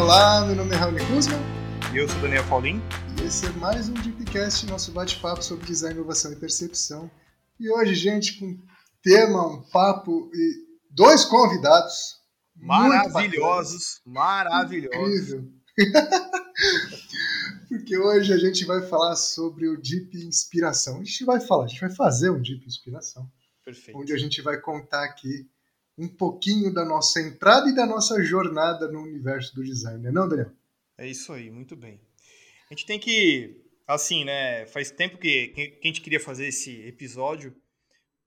Olá, meu nome é Raul Kuzman. E eu sou Daniel Paulinho. E esse é mais um Deepcast, nosso bate-papo sobre design, inovação e percepção. E hoje, gente, com tema, um papo e dois convidados. Maravilhosos, maravilhosos. Incrível. Porque hoje a gente vai falar sobre o Deep Inspiração. A gente vai falar, a gente vai fazer um Deep Inspiração. Perfeito. Onde a gente vai contar aqui um pouquinho da nossa entrada e da nossa jornada no universo do design, não, é não Daniel? É isso aí, muito bem. A gente tem que, assim, né? Faz tempo que, que a gente queria fazer esse episódio,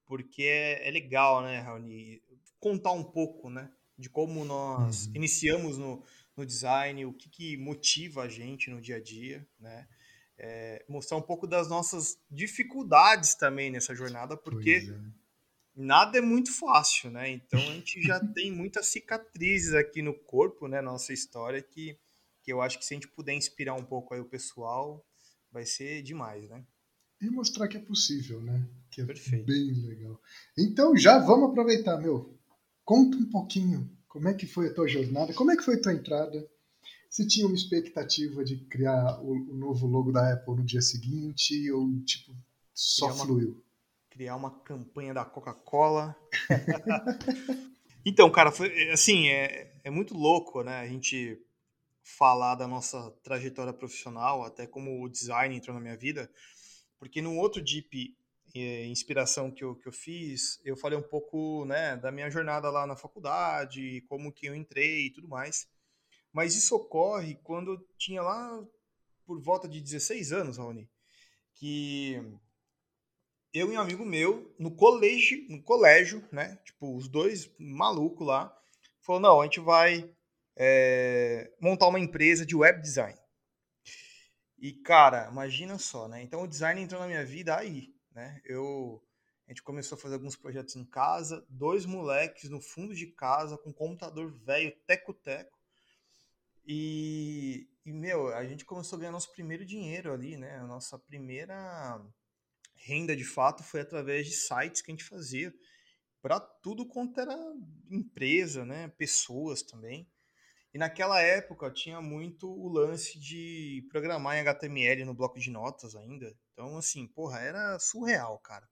porque é, é legal, né, Raoni? Contar um pouco, né? De como nós uhum. iniciamos no, no design, o que, que motiva a gente no dia a dia, né? É, mostrar um pouco das nossas dificuldades também nessa jornada, porque é. Nada é muito fácil, né? Então a gente já tem muitas cicatrizes aqui no corpo, né? Nossa história que, que eu acho que se a gente puder inspirar um pouco aí o pessoal, vai ser demais, né? E mostrar que é possível, né? Que é Perfeito. bem legal. Então já vamos aproveitar, meu. Conta um pouquinho como é que foi a tua jornada? Como é que foi a tua entrada? Você tinha uma expectativa de criar o, o novo logo da Apple no dia seguinte ou tipo só criar fluiu? Uma, criar uma campanha da Coca-Cola. então, cara, foi assim, é, é muito louco, né? A gente falar da nossa trajetória profissional, até como o design entrou na minha vida, porque no outro Deep eh, inspiração que eu, que eu fiz, eu falei um pouco né, da minha jornada lá na faculdade, como que eu entrei e tudo mais. Mas isso ocorre quando eu tinha lá por volta de 16 anos, Raoni, que eu e um amigo meu, no colégio, no colégio, né? Tipo, os dois malucos lá, falou, não, a gente vai é, montar uma empresa de web design. E, cara, imagina só, né? Então o design entrou na minha vida aí, né? Eu a gente começou a fazer alguns projetos em casa, dois moleques no fundo de casa com computador velho, teco-teco. E, e, meu, a gente começou a ganhar nosso primeiro dinheiro ali, né? A nossa primeira renda de fato foi através de sites que a gente fazia para tudo quanto era empresa, né? Pessoas também. E naquela época tinha muito o lance de programar em HTML no bloco de notas ainda. Então, assim, porra, era surreal, cara.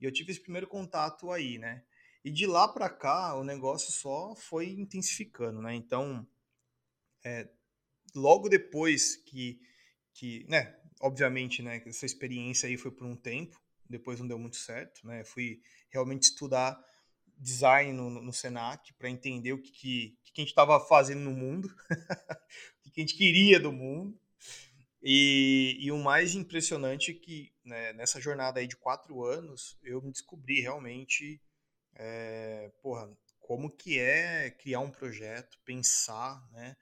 E eu tive esse primeiro contato aí, né? E de lá para cá, o negócio só foi intensificando, né? Então, é, logo depois que, que, né? Obviamente, né? Essa experiência aí foi por um tempo. Depois não deu muito certo, né? Fui realmente estudar design no, no Senac para entender o que, que, que a gente estava fazendo no mundo, o que a gente queria do mundo. E, e o mais impressionante é que né, nessa jornada aí de quatro anos eu me descobri realmente é, porra, como que é criar um projeto, pensar, né,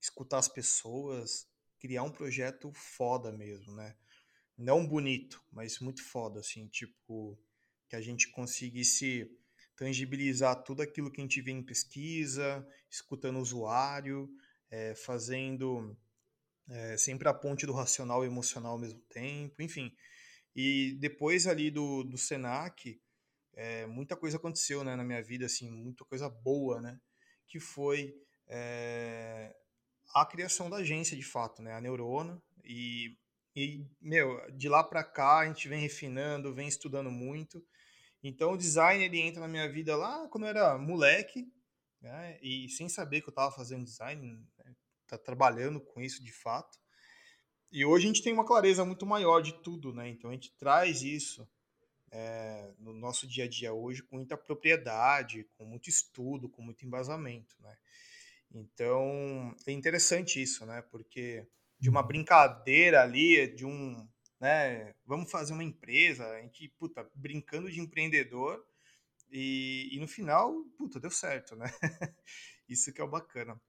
escutar as pessoas, criar um projeto foda mesmo, né? Não bonito, mas muito foda, assim, tipo, que a gente conseguisse tangibilizar tudo aquilo que a gente vê em pesquisa, escutando o usuário, é, fazendo é, sempre a ponte do racional e emocional ao mesmo tempo, enfim. E depois ali do, do Senac, é, muita coisa aconteceu né, na minha vida, assim, muita coisa boa, né? Que foi é, a criação da agência, de fato, né? A Neurona. E, e meu, de lá para cá a gente vem refinando, vem estudando muito. Então o design ele entra na minha vida lá quando eu era moleque, né? E sem saber que eu estava fazendo design, né? tá trabalhando com isso de fato. E hoje a gente tem uma clareza muito maior de tudo, né? Então a gente traz isso é, no nosso dia a dia hoje com muita propriedade, com muito estudo, com muito embasamento, né? Então é interessante isso, né? Porque de uma uhum. brincadeira ali, de um né? Vamos fazer uma empresa, a gente, puta, brincando de empreendedor e, e no final, puta, deu certo, né? Isso que é o bacana.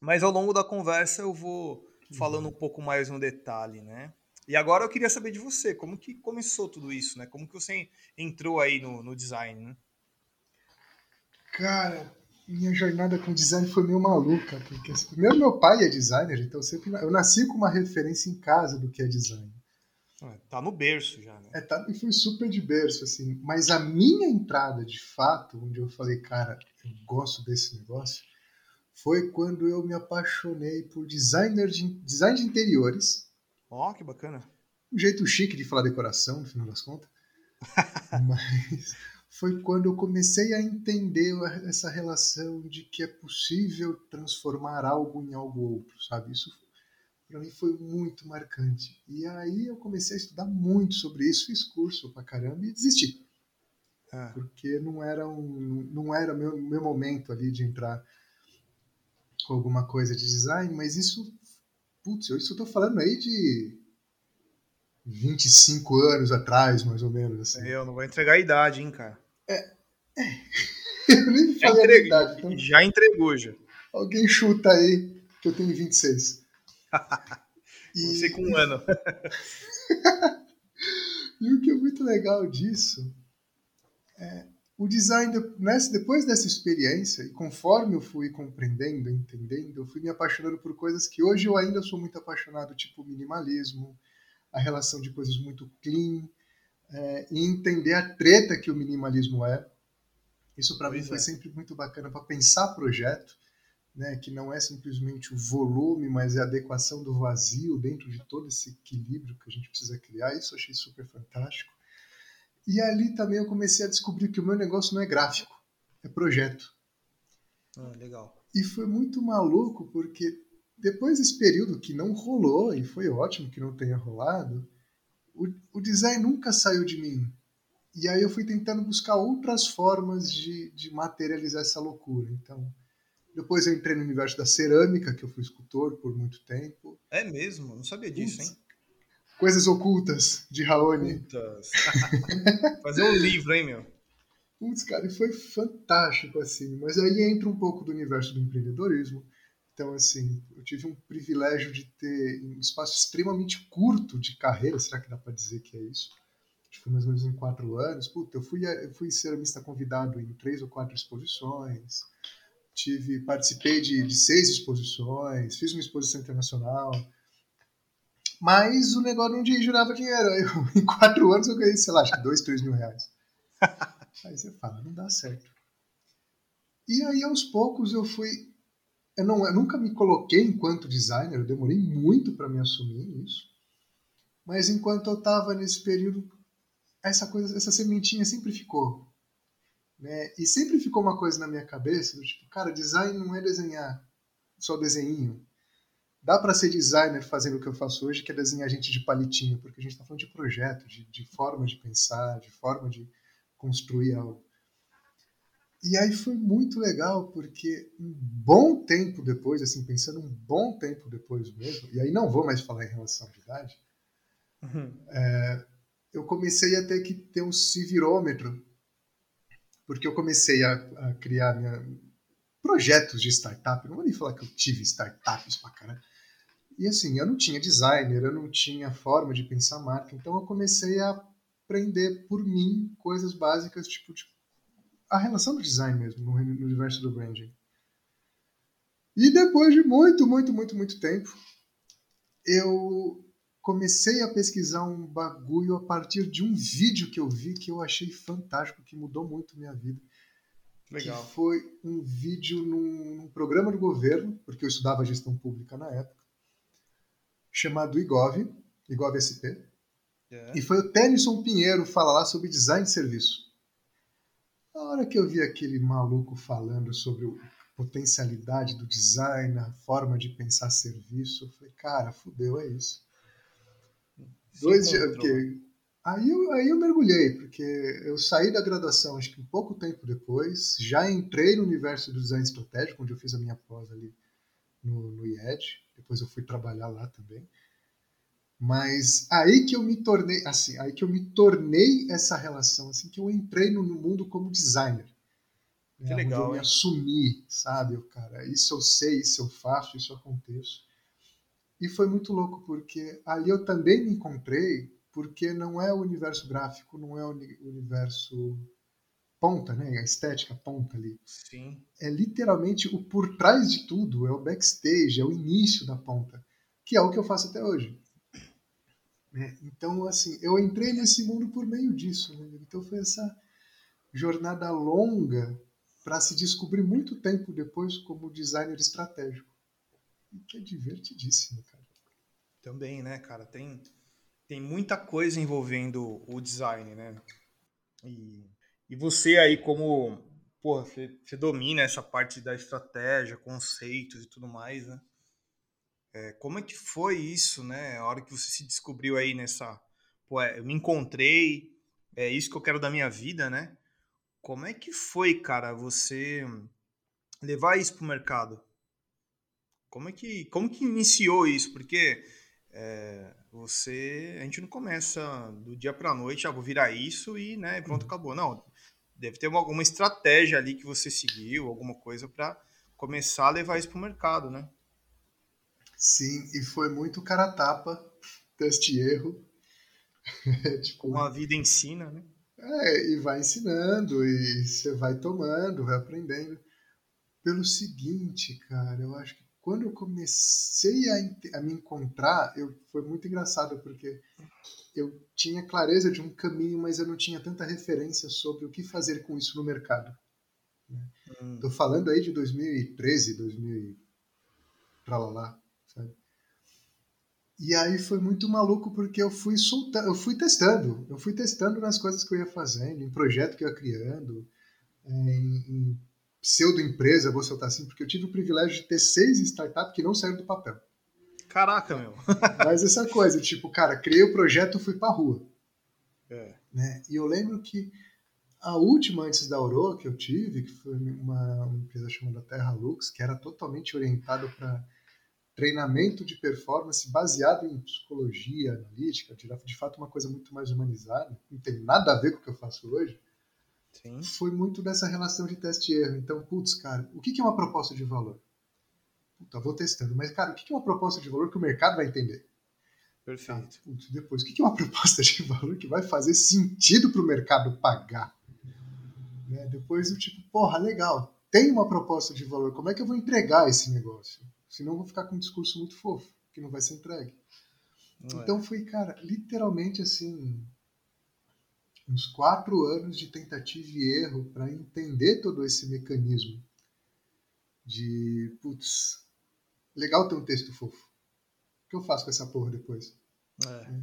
Mas ao longo da conversa eu vou falando um uhum. pouco mais no detalhe, né? E agora eu queria saber de você, como que começou tudo isso, né? Como que você entrou aí no, no design, né? Cara, minha jornada com design foi meio maluca, porque assim, primeiro meu pai é designer, então sempre eu nasci com uma referência em casa do que é design. É, tá no berço já, né? É, tá, e fui super de berço, assim. Mas a minha entrada, de fato, onde eu falei, cara, eu gosto desse negócio, foi quando eu me apaixonei por designer de, design de interiores. Ó, oh, que bacana. Um jeito chique de falar decoração, no final das contas. Mas foi quando eu comecei a entender essa relação de que é possível transformar algo em algo outro, sabe? Isso para mim foi muito marcante. E aí eu comecei a estudar muito sobre isso, fiz curso pra caramba e desisti. Ah. Porque não era um não era meu meu momento ali de entrar com alguma coisa de design, mas isso putz, eu tô falando aí de 25 anos atrás, mais ou menos. Assim. Eu não vou entregar a idade, hein, cara. É. é. Eu nem falei a idade. Então... Já entregou, já. Alguém chuta aí que eu tenho 26. e... Você com um ano. e o que é muito legal disso é o design, nessa, depois dessa experiência, e conforme eu fui compreendendo, entendendo, eu fui me apaixonando por coisas que hoje eu ainda sou muito apaixonado, tipo minimalismo, a relação de coisas muito clean, é, e entender a treta que o minimalismo é. Isso para mim foi é. sempre muito bacana para pensar projeto, né, que não é simplesmente o volume, mas é a adequação do vazio dentro de todo esse equilíbrio que a gente precisa criar. Isso eu achei super fantástico. E ali também eu comecei a descobrir que o meu negócio não é gráfico, é projeto. Ah, legal. E foi muito maluco porque depois desse período que não rolou, e foi ótimo que não tenha rolado, o, o design nunca saiu de mim. E aí eu fui tentando buscar outras formas de, de materializar essa loucura. Então, depois eu entrei no universo da cerâmica, que eu fui escultor por muito tempo. É mesmo? Não sabia disso, hein? Coisas Ocultas, de Raoni. Ocultas. Fazer um livro, hein, meu? Putz, cara, e foi fantástico, assim. Mas aí entra um pouco do universo do empreendedorismo. Então, assim, eu tive um privilégio de ter um espaço extremamente curto de carreira, será que dá para dizer que é isso? Acho que foi mais ou menos em quatro anos. Puta, eu fui, eu fui ceramista convidado em três ou quatro exposições, tive, participei de, de seis exposições, fiz uma exposição internacional, mas o negócio não girava dinheiro. Eu, em quatro anos eu ganhei, sei lá, acho que dois, três mil reais. Aí você fala, não dá certo. E aí, aos poucos, eu fui. Eu, não, eu nunca me coloquei enquanto designer, eu demorei muito para me assumir isso. Mas enquanto eu estava nesse período, essa coisa, essa sementinha sempre ficou. Né? E sempre ficou uma coisa na minha cabeça, tipo, cara, design não é desenhar só desenho dá para ser designer fazendo o que eu faço hoje, que é desenhar gente de palitinho, porque a gente está falando de projeto, de, de forma de pensar, de forma de construir algo. E aí foi muito legal, porque um bom tempo depois, assim, pensando um bom tempo depois mesmo, e aí não vou mais falar em relação à idade, uhum. é, eu comecei a ter que ter um civirômetro, porque eu comecei a, a criar minha, projetos de startup. Não vou nem falar que eu tive startups pra caralho. E assim, eu não tinha designer, eu não tinha forma de pensar marca, então eu comecei a aprender por mim coisas básicas, tipo, tipo a relação do design mesmo, no, no universo do branding. E depois de muito, muito, muito, muito tempo, eu comecei a pesquisar um bagulho a partir de um vídeo que eu vi que eu achei fantástico, que mudou muito minha vida. Legal. Que foi um vídeo num, num programa do governo, porque eu estudava gestão pública na época, chamado IGOV, IGOV SP. É. E foi o Tennyson Pinheiro falar lá sobre design de serviço. A hora que eu vi aquele maluco falando sobre a potencialidade do design, a forma de pensar serviço, eu falei, cara, fudeu, é isso. Se Dois dias. Aí eu, aí eu mergulhei, porque eu saí da graduação, acho que um pouco tempo depois, já entrei no universo do design estratégico, onde eu fiz a minha pós ali no, no IED, depois eu fui trabalhar lá também. Mas aí que eu me tornei, assim, aí que eu me tornei essa relação, assim, que eu entrei no, mundo como designer. Que né, legal, eu me assumi, sabe, eu, cara, isso eu sei, isso eu faço, isso eu aconteço. E foi muito louco, porque ali eu também me encontrei, porque não é o universo gráfico, não é o universo ponta, né? A estética ponta ali. Sim. É literalmente o por trás de tudo, é o backstage, é o início da ponta, que é o que eu faço até hoje. Né? Então, assim, eu entrei nesse mundo por meio disso. Né? Então foi essa jornada longa para se descobrir muito tempo depois como designer estratégico. E que é divertidíssimo, cara. Também, né, cara? Tem, tem muita coisa envolvendo o design, né? E, e você aí, como porra, você, você domina essa parte da estratégia, conceitos e tudo mais, né? É, como é que foi isso, né? A hora que você se descobriu aí nessa. Pô, é, eu me encontrei, é isso que eu quero da minha vida, né? Como é que foi, cara, você levar isso pro mercado? Como é que, como que iniciou isso? Porque é, você, a gente não começa do dia para noite, ah, vou virar isso e, né, pronto, uhum. acabou. Não, deve ter uma, alguma estratégia ali que você seguiu, alguma coisa para começar a levar isso pro mercado, né? Sim, e foi muito cara tapa, teste e erro. tipo, Como a vida ensina, né? É, e vai ensinando, e você vai tomando, vai aprendendo. Pelo seguinte, cara, eu acho que quando eu comecei a, a me encontrar, eu, foi muito engraçado, porque eu tinha clareza de um caminho, mas eu não tinha tanta referência sobre o que fazer com isso no mercado. Estou né? hum. falando aí de 2013, 2000 pra lá, lá sabe? E aí foi muito maluco porque eu fui soltando, eu fui testando, eu fui testando nas coisas que eu ia fazendo, em projeto que eu ia criando, em, em pseudo-empresa, vou soltar assim, porque eu tive o privilégio de ter seis startups que não saíram do papel. Caraca, meu. Mas essa coisa, tipo, cara, criei o projeto fui pra rua. É. Né? E eu lembro que a última antes da Auro que eu tive, que foi uma, uma empresa chamada Terra Lux, que era totalmente orientada para treinamento de performance baseado em psicologia analítica, de fato uma coisa muito mais humanizada, não tem nada a ver com o que eu faço hoje. Sim. Foi muito dessa relação de teste e erro. Então, putz, cara, o que é uma proposta de valor? Puta, vou testando. Mas, cara, o que é uma proposta de valor que o mercado vai entender? Perfeito. Ah, putz, depois, o que é uma proposta de valor que vai fazer sentido para o mercado pagar? Né? Depois, o tipo, porra, legal, tem uma proposta de valor, como é que eu vou entregar esse negócio? Senão eu vou ficar com um discurso muito fofo, que não vai ser entregue. Não então é. foi, cara, literalmente assim, uns quatro anos de tentativa e erro para entender todo esse mecanismo de, putz, legal ter um texto fofo. O que eu faço com essa porra depois? É. é.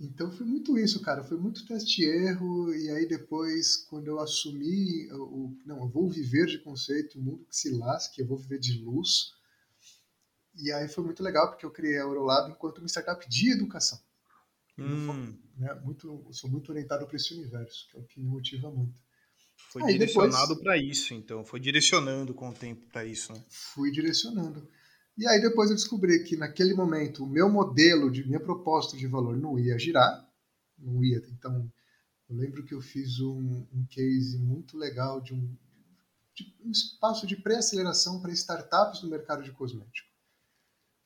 Então foi muito isso, cara. Foi muito teste e erro. E aí depois, quando eu assumi o. Não, eu vou viver de conceito, o mundo que se lasque, eu vou viver de luz. E aí foi muito legal, porque eu criei a Eurolab enquanto uma startup de educação. Hum. Né, muito, sou muito orientado para esse universo, que é o que me motiva muito. Foi aí direcionado para isso, então. Foi direcionando com o tempo para isso, né? Fui direcionando. E aí depois eu descobri que naquele momento o meu modelo, de minha proposta de valor não ia girar, não ia. Então, eu lembro que eu fiz um, um case muito legal de um, de um espaço de pré-aceleração para startups no mercado de cosmético.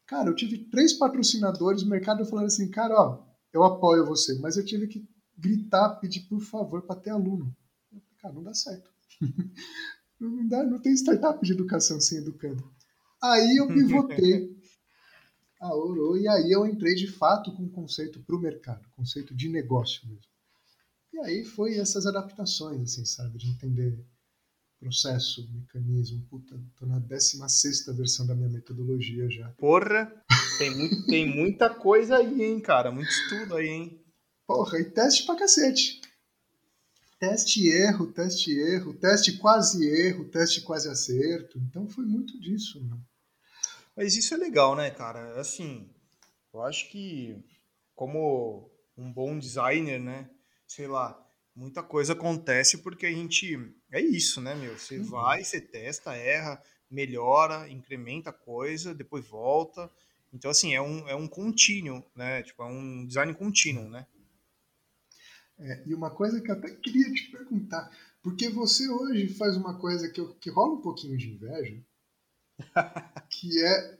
Cara, eu tive três patrocinadores no mercado falando assim, cara, ó, eu apoio você, mas eu tive que gritar, pedir por favor para ter aluno. Cara, não dá certo. não, dá, não tem startup de educação sem educando. Aí eu pivotei a Oro e aí eu entrei de fato com o conceito para o mercado, conceito de negócio mesmo. E aí foi essas adaptações, assim, sabe, de entender processo, mecanismo. Puta, tô na 16 versão da minha metodologia já. Porra, tem, muito, tem muita coisa aí, hein, cara? Muito estudo aí, hein? Porra, e teste pra cacete. Teste erro, teste erro, teste quase erro, teste quase acerto. Então foi muito disso, né? Mas isso é legal, né, cara? Assim, eu acho que como um bom designer, né? Sei lá, muita coisa acontece porque a gente. É isso, né, meu? Você uhum. vai, você testa, erra, melhora, incrementa a coisa, depois volta. Então, assim, é um, é um contínuo, né? Tipo, é um design contínuo, né? É, e uma coisa que eu até queria te perguntar, porque você hoje faz uma coisa que, eu, que rola um pouquinho de inveja, que é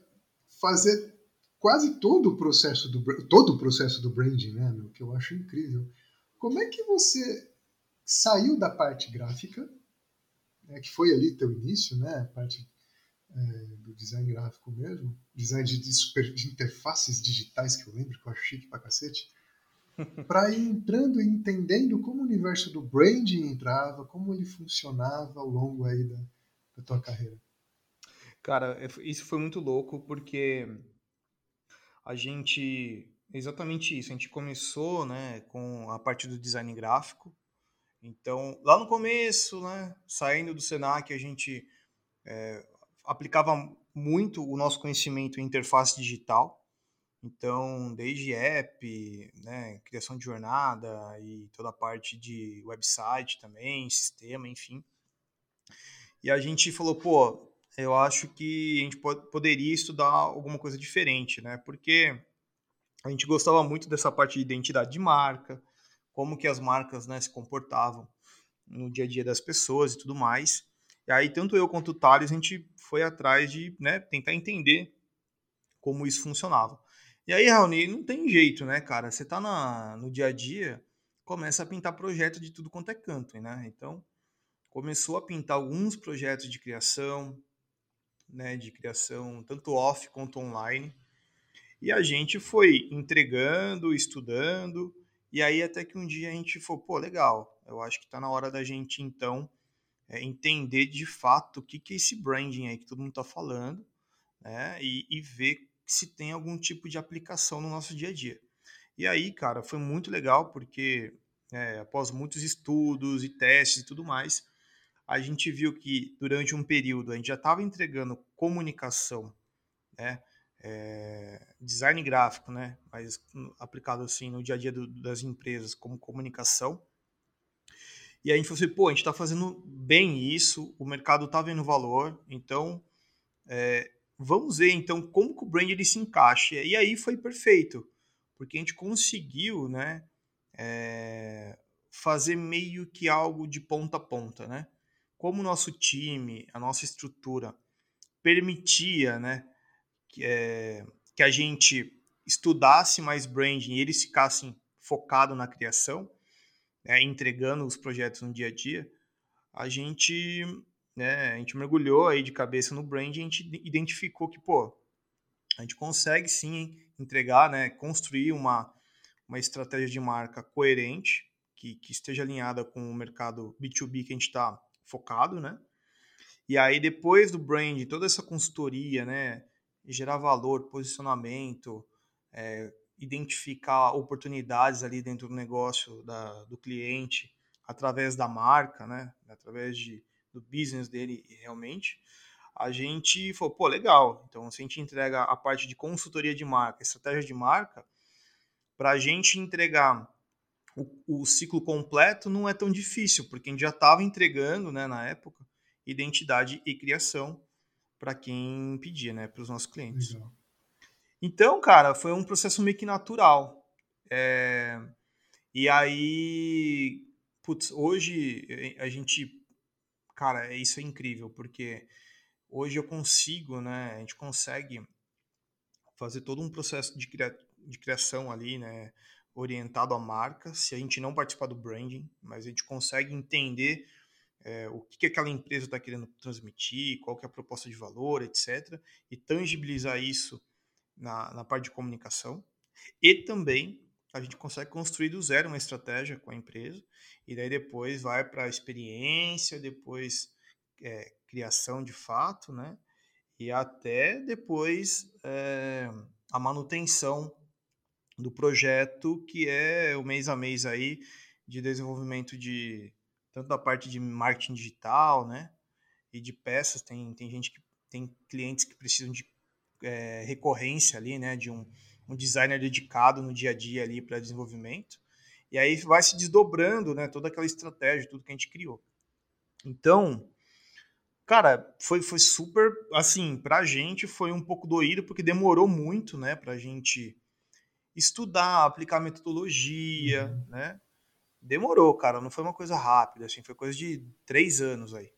fazer quase todo o processo do todo o processo do branding, né, meu, que eu acho incrível. Como é que você saiu da parte gráfica, né, que foi ali teu início, né, a parte é, do design gráfico mesmo, design de, de, super, de interfaces digitais que eu lembro que eu acho chique pra cacete, para ir entrando e entendendo como o universo do branding entrava, como ele funcionava ao longo aí da, da tua carreira? Cara, é, isso foi muito louco porque a gente exatamente isso. A gente começou, né, com a parte do design gráfico. Então, lá no começo, né, saindo do Senac, a gente é, aplicava muito o nosso conhecimento em interface digital. Então, desde app, né, criação de jornada e toda a parte de website também, sistema, enfim. E a gente falou, pô, eu acho que a gente poderia estudar alguma coisa diferente, né? Porque a gente gostava muito dessa parte de identidade de marca, como que as marcas né, se comportavam no dia a dia das pessoas e tudo mais. E aí, tanto eu quanto o Thales, a gente foi atrás de né, tentar entender como isso funcionava. E aí, Raoni, não tem jeito, né, cara? Você tá na, no dia a dia, começa a pintar projeto de tudo quanto é canto, né? Então, começou a pintar alguns projetos de criação, né, de criação tanto off quanto online. E a gente foi entregando, estudando, e aí até que um dia a gente falou, pô, legal, eu acho que está na hora da gente então é, entender de fato o que, que é esse branding aí que todo mundo está falando, né? E, e ver se tem algum tipo de aplicação no nosso dia a dia. E aí, cara, foi muito legal porque é, após muitos estudos e testes e tudo mais, a gente viu que durante um período a gente já estava entregando comunicação, né? É, design gráfico, né? Mas aplicado assim no dia a dia do, das empresas como comunicação. E a gente falou assim, pô, a gente está fazendo bem isso, o mercado está vendo valor, então é, vamos ver então como que o brand ele se encaixa. E aí foi perfeito, porque a gente conseguiu, né? É, fazer meio que algo de ponta a ponta, né? Como o nosso time, a nossa estrutura permitia, né? Que, é, que a gente estudasse mais branding e eles ficassem focados na criação, né, entregando os projetos no dia a dia, a gente, né, a gente mergulhou aí de cabeça no branding e a gente identificou que, pô, a gente consegue sim entregar, né, construir uma, uma estratégia de marca coerente, que, que esteja alinhada com o mercado B2B que a gente está focado, né? E aí, depois do branding, toda essa consultoria, né? Gerar valor, posicionamento, é, identificar oportunidades ali dentro do negócio da, do cliente através da marca, né? Através de, do business dele realmente. A gente falou, pô, legal. Então, se a gente entrega a parte de consultoria de marca, estratégia de marca, para a gente entregar o, o, ciclo completo não é tão difícil, porque a gente já estava entregando, né, na época, identidade e criação para quem pedia, né, para os nossos clientes. Legal. Então, cara, foi um processo meio que natural. É... E aí, putz, hoje eh, a gente, cara, isso é incrível, porque hoje eu consigo, né, a gente consegue fazer todo um processo de, cria... de criação ali, né, orientado à marca, se a gente não participar do branding, mas a gente consegue entender é, o que, que aquela empresa está querendo transmitir, qual que é a proposta de valor, etc. E tangibilizar isso na, na parte de comunicação. E também a gente consegue construir do zero uma estratégia com a empresa, e daí depois vai para a experiência, depois é, criação de fato, né? E até depois é, a manutenção do projeto, que é o mês a mês aí de desenvolvimento de tanto da parte de marketing digital, né? E de peças, tem, tem gente que tem clientes que precisam de é, recorrência ali, né? De um, um designer dedicado no dia a dia ali para desenvolvimento. E aí vai se desdobrando, né? Toda aquela estratégia, tudo que a gente criou. Então, cara, foi, foi super, assim, pra gente foi um pouco doído, porque demorou muito, né, pra gente estudar, aplicar metodologia, uhum. né? Demorou, cara. Não foi uma coisa rápida, assim. Foi coisa de três anos aí.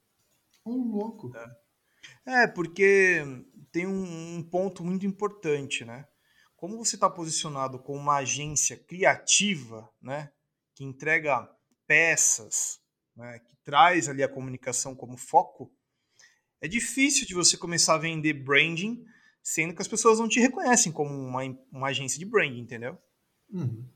Um louco. É, é porque tem um, um, ponto muito importante, né? Como você está posicionado como uma agência criativa, né? Que entrega peças, né? Que traz ali a comunicação como foco. É difícil de você começar a vender branding, sendo que as pessoas não te reconhecem como uma, uma agência de branding, entendeu? Uhum.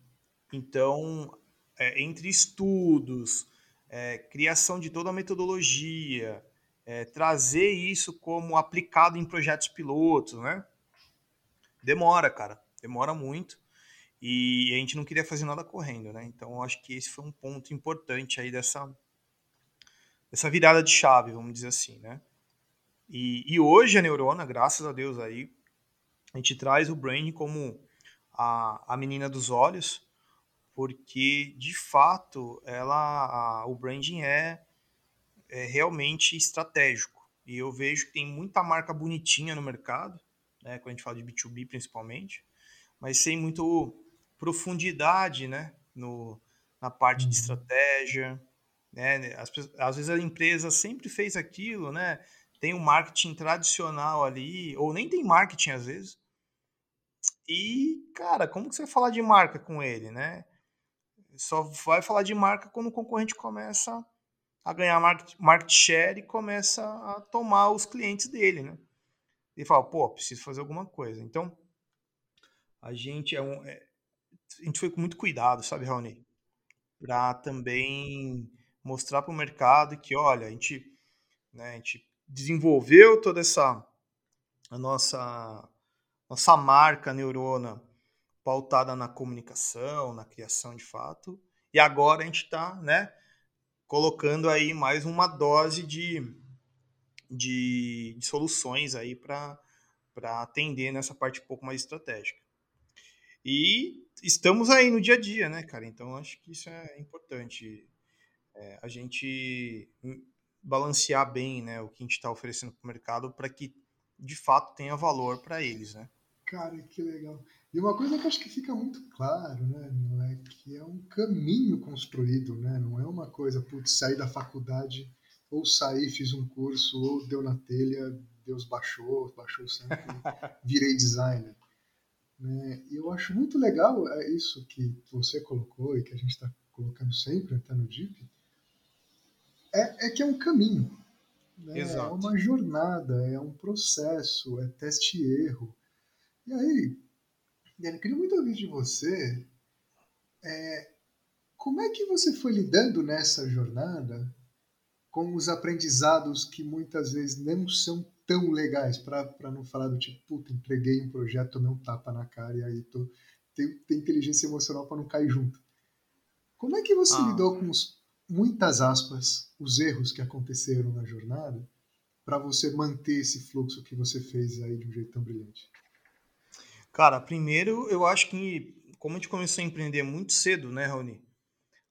Então, é, entre estudos, é, criação de toda a metodologia, é, trazer isso como aplicado em projetos pilotos, né? Demora, cara, demora muito. E a gente não queria fazer nada correndo, né? Então, acho que esse foi um ponto importante aí dessa, dessa virada de chave, vamos dizer assim, né? E, e hoje a Neurona, graças a Deus aí, a gente traz o branding como a, a menina dos olhos, porque de fato ela, a, o branding é, é realmente estratégico. E eu vejo que tem muita marca bonitinha no mercado, né, quando a gente fala de B2B principalmente, mas sem muito profundidade né, no, na parte de uhum. estratégia. Né? As, às vezes a empresa sempre fez aquilo, né? tem um marketing tradicional ali, ou nem tem marketing às vezes. E, cara, como que você vai falar de marca com ele, né? Só vai falar de marca quando o concorrente começa a ganhar market, share e começa a tomar os clientes dele, né? E fala, pô, preciso fazer alguma coisa. Então, a gente é um. É, a gente foi com muito cuidado, sabe, Raoni? Para também mostrar para o mercado que, olha, a gente, né, a gente desenvolveu toda essa a nossa nossa marca neurona pautada na comunicação, na criação de fato, e agora a gente está, né, colocando aí mais uma dose de, de, de soluções aí para atender nessa parte um pouco mais estratégica. E estamos aí no dia a dia, né, cara? Então acho que isso é importante. É, a gente balancear bem né, o que a gente está oferecendo para o mercado para que de fato tenha valor para eles. Né? Cara, que legal. E uma coisa que acho que fica muito claro, né, não é que é um caminho construído, né? Não é uma coisa, putz, sair da faculdade ou sair, fiz um curso, ou deu na telha, Deus baixou, baixou sempre, virei designer. Né? E eu acho muito legal é isso que você colocou e que a gente está colocando sempre até no DIP, é, é que é um caminho. Né? É uma jornada, é um processo, é teste e erro. E aí, Dani, queria muito ouvir de você é, como é que você foi lidando nessa jornada com os aprendizados que muitas vezes não são tão legais, para não falar do tipo, puta, entreguei um projeto, tomei um tapa na cara e aí tô, tem, tem inteligência emocional para não cair junto. Como é que você ah. lidou com os muitas aspas, os erros que aconteceram na jornada para você manter esse fluxo que você fez aí de um jeito tão brilhante? Cara, primeiro eu acho que como a gente começou a empreender muito cedo, né, Raoni?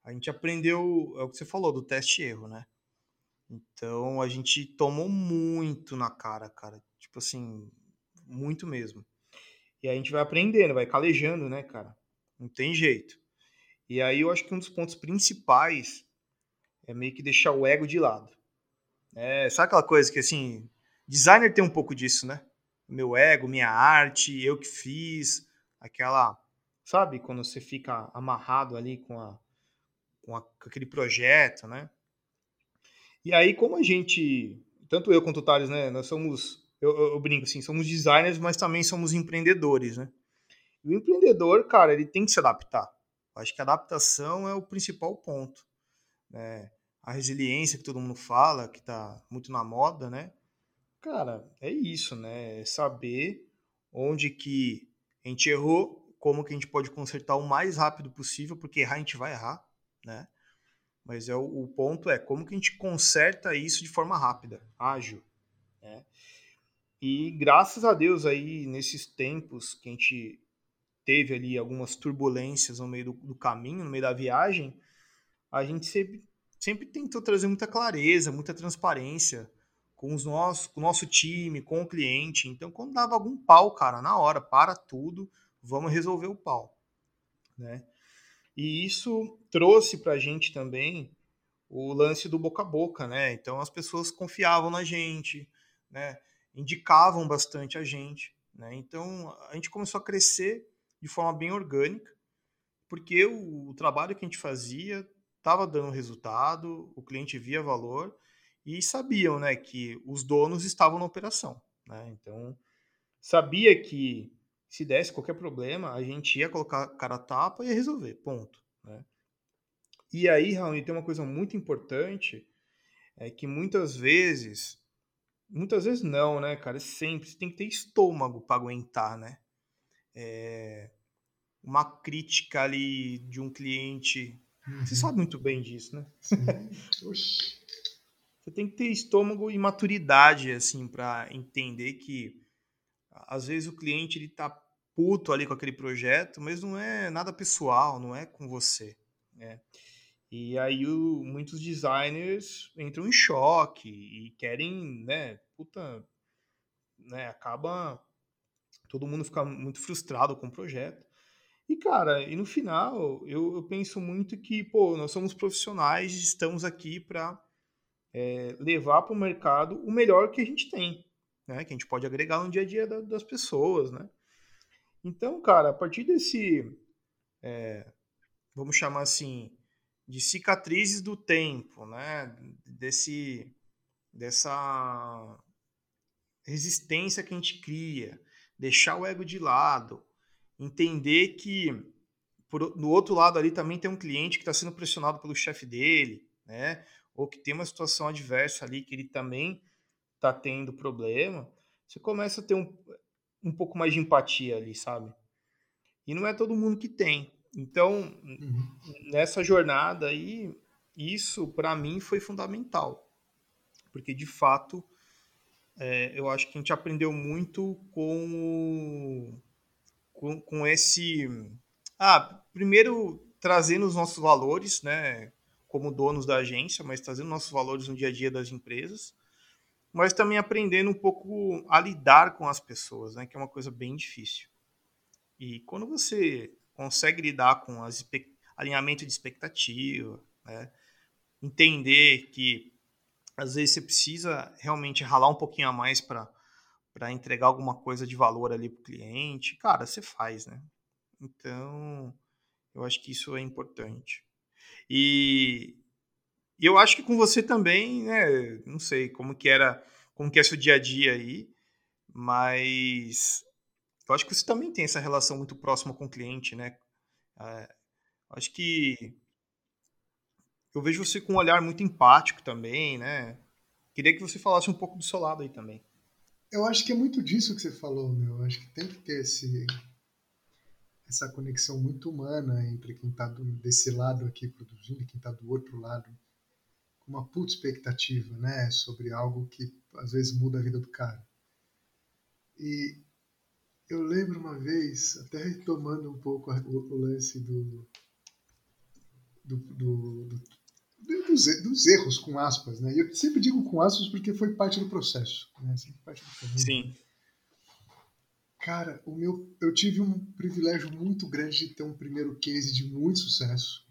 A gente aprendeu, é o que você falou, do teste erro, né? Então a gente tomou muito na cara, cara. Tipo assim, muito mesmo. E a gente vai aprendendo, vai calejando, né, cara? Não tem jeito. E aí eu acho que um dos pontos principais é meio que deixar o ego de lado. É, sabe aquela coisa que, assim, designer tem um pouco disso, né? Meu ego, minha arte, eu que fiz, aquela, sabe, quando você fica amarrado ali com, a, com, a, com aquele projeto, né? E aí, como a gente, tanto eu quanto o Thales, né, nós somos, eu, eu, eu brinco assim, somos designers, mas também somos empreendedores, né? E o empreendedor, cara, ele tem que se adaptar. Acho que a adaptação é o principal ponto. Né? a resiliência que todo mundo fala, que está muito na moda, né? Cara, é isso, né? É saber onde que a gente errou, como que a gente pode consertar o mais rápido possível, porque errar a gente vai errar, né? Mas é o, o ponto é como que a gente conserta isso de forma rápida, ágil, né? E graças a Deus aí nesses tempos que a gente teve ali algumas turbulências no meio do, do caminho, no meio da viagem, a gente sempre sempre tentou trazer muita clareza, muita transparência com, os nossos, com o nosso time, com o cliente. Então, quando dava algum pau, cara, na hora, para tudo, vamos resolver o pau. Né? E isso trouxe para a gente também o lance do boca a boca, né? Então as pessoas confiavam na gente, né? Indicavam bastante a gente, né? Então a gente começou a crescer de forma bem orgânica, porque o, o trabalho que a gente fazia estava dando resultado, o cliente via valor e sabiam né, que os donos estavam na operação. Né? Então, sabia que Se desse qualquer problema, a gente ia colocar cara a tapa e ia resolver, ponto. Né? E aí, Raoni, tem uma coisa muito importante, é que muitas vezes, muitas vezes não, né, cara? Sempre você tem que ter estômago para aguentar, né? É, uma crítica ali de um cliente. Uhum. Você sabe muito bem disso, né? você tem que ter estômago e maturidade, assim, para entender que às vezes o cliente ele tá puto ali com aquele projeto, mas não é nada pessoal, não é com você, né? E aí o, muitos designers entram em choque e querem, né, puta, né, acaba todo mundo fica muito frustrado com o projeto. E, cara, e no final, eu, eu penso muito que, pô, nós somos profissionais, estamos aqui para é, levar para o mercado o melhor que a gente tem, né? Que a gente pode agregar no dia a dia da, das pessoas, né? Então, cara, a partir desse, é, vamos chamar assim, de cicatrizes do tempo, né? Desse, dessa resistência que a gente cria, deixar o ego de lado, entender que por, no outro lado ali também tem um cliente que está sendo pressionado pelo chefe dele, né? Ou que tem uma situação adversa ali que ele também está tendo problema, você começa a ter um, um pouco mais de empatia ali, sabe? E não é todo mundo que tem. Então, uhum. nessa jornada aí, isso para mim foi fundamental. Porque de fato, é, eu acho que a gente aprendeu muito com com, com esse. Ah, primeiro trazendo os nossos valores, né, como donos da agência, mas trazendo nossos valores no dia a dia das empresas, mas também aprendendo um pouco a lidar com as pessoas, né, que é uma coisa bem difícil. E quando você consegue lidar com as alinhamento de expectativa, né, entender que às vezes você precisa realmente ralar um pouquinho a mais para para entregar alguma coisa de valor ali para o cliente, cara, você faz, né? Então, eu acho que isso é importante. E eu acho que com você também, né? Não sei como que era, como que é seu dia a dia aí, mas eu acho que você também tem essa relação muito próxima com o cliente, né? É, acho que eu vejo você com um olhar muito empático também, né? Queria que você falasse um pouco do seu lado aí também. Eu acho que é muito disso que você falou, meu. Eu acho que tem que ter esse, essa conexão muito humana entre quem está desse lado aqui produzindo e quem está do outro lado com uma puta expectativa, né, sobre algo que às vezes muda a vida do cara. E eu lembro uma vez, até retomando um pouco o, lance do do, do, do, dos, dos, erros, com aspas, né? Eu sempre digo com aspas porque foi parte do processo, né? Sempre parte do Sim. Cara, o meu, eu tive um privilégio muito grande de ter um primeiro case de muito sucesso,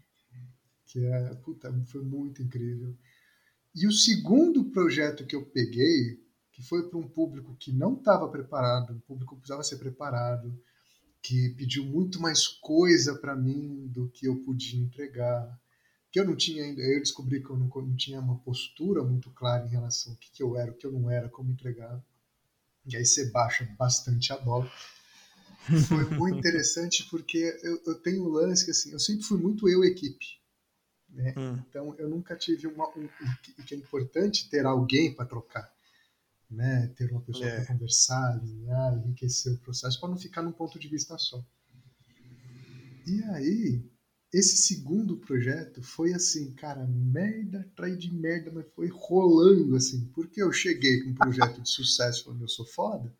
que é, puta, foi muito incrível. E o segundo projeto que eu peguei, que foi para um público que não estava preparado, um público que precisava ser preparado, que pediu muito mais coisa para mim do que eu podia entregar que eu não tinha ainda, eu descobri que eu não, não, tinha uma postura muito clara em relação ao que, que eu era, o que eu não era, como entregar. E aí você baixa bastante a bola. Foi muito interessante porque eu, eu tenho um lance que assim, eu sempre fui muito eu equipe. Né? Hum. Então eu nunca tive uma. Um, que é importante ter alguém para trocar. Né? Ter uma pessoa é. para conversar, alinhar, enriquecer o processo, para não ficar num ponto de vista só. E aí, esse segundo projeto foi assim, cara, merda atrás de merda, mas foi rolando assim, porque eu cheguei com um projeto de sucesso falando eu sou foda,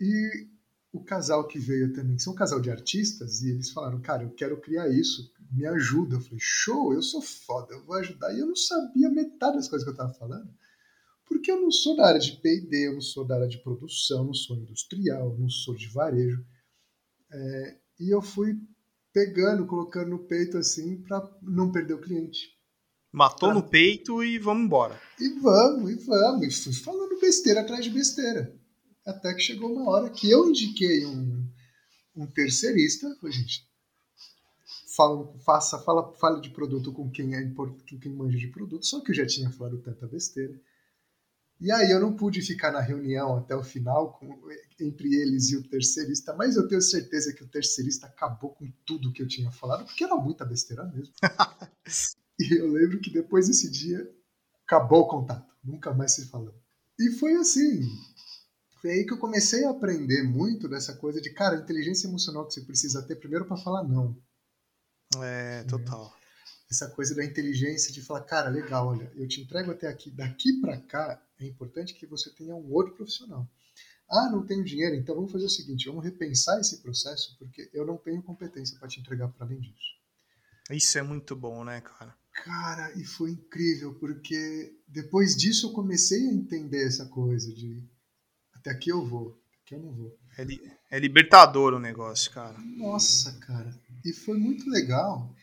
e o casal que veio também, que são um casal de artistas, e eles falaram, cara, eu quero criar isso, me ajuda. Eu falei, show, eu sou foda, eu vou ajudar. E eu não sabia metade das coisas que eu tava falando, porque eu não sou da área de P&D, eu não sou da área de produção, não sou industrial, não sou de varejo. É, e eu fui pegando, colocando no peito assim, para não perder o cliente. Matou pra... no peito e vamos embora. E vamos, e vamos. E fui falando besteira atrás de besteira. Até que chegou uma hora que eu indiquei um, um terceirista. Falei, gente, fala, faça, fala, fale de produto com quem é com quem manja de produto. Só que eu já tinha falado tanta besteira. E aí eu não pude ficar na reunião até o final com, entre eles e o terceirista, mas eu tenho certeza que o terceirista acabou com tudo que eu tinha falado, porque era muita besteira mesmo. e eu lembro que depois desse dia acabou o contato, nunca mais se falou. E foi assim. Foi aí que eu comecei a aprender muito dessa coisa de, cara, inteligência emocional que você precisa ter primeiro para falar não. É, total. É essa coisa da inteligência de falar, cara, legal, olha, eu te entrego até aqui, daqui para cá é importante que você tenha um outro profissional. Ah, não tenho dinheiro, então vamos fazer o seguinte, vamos repensar esse processo, porque eu não tenho competência para te entregar para além disso. Isso é muito bom, né, cara? Cara, e foi incrível, porque depois disso eu comecei a entender essa coisa de até aqui eu vou, até aqui eu não vou. É, li é libertador o negócio, cara. Nossa, cara. E foi muito legal,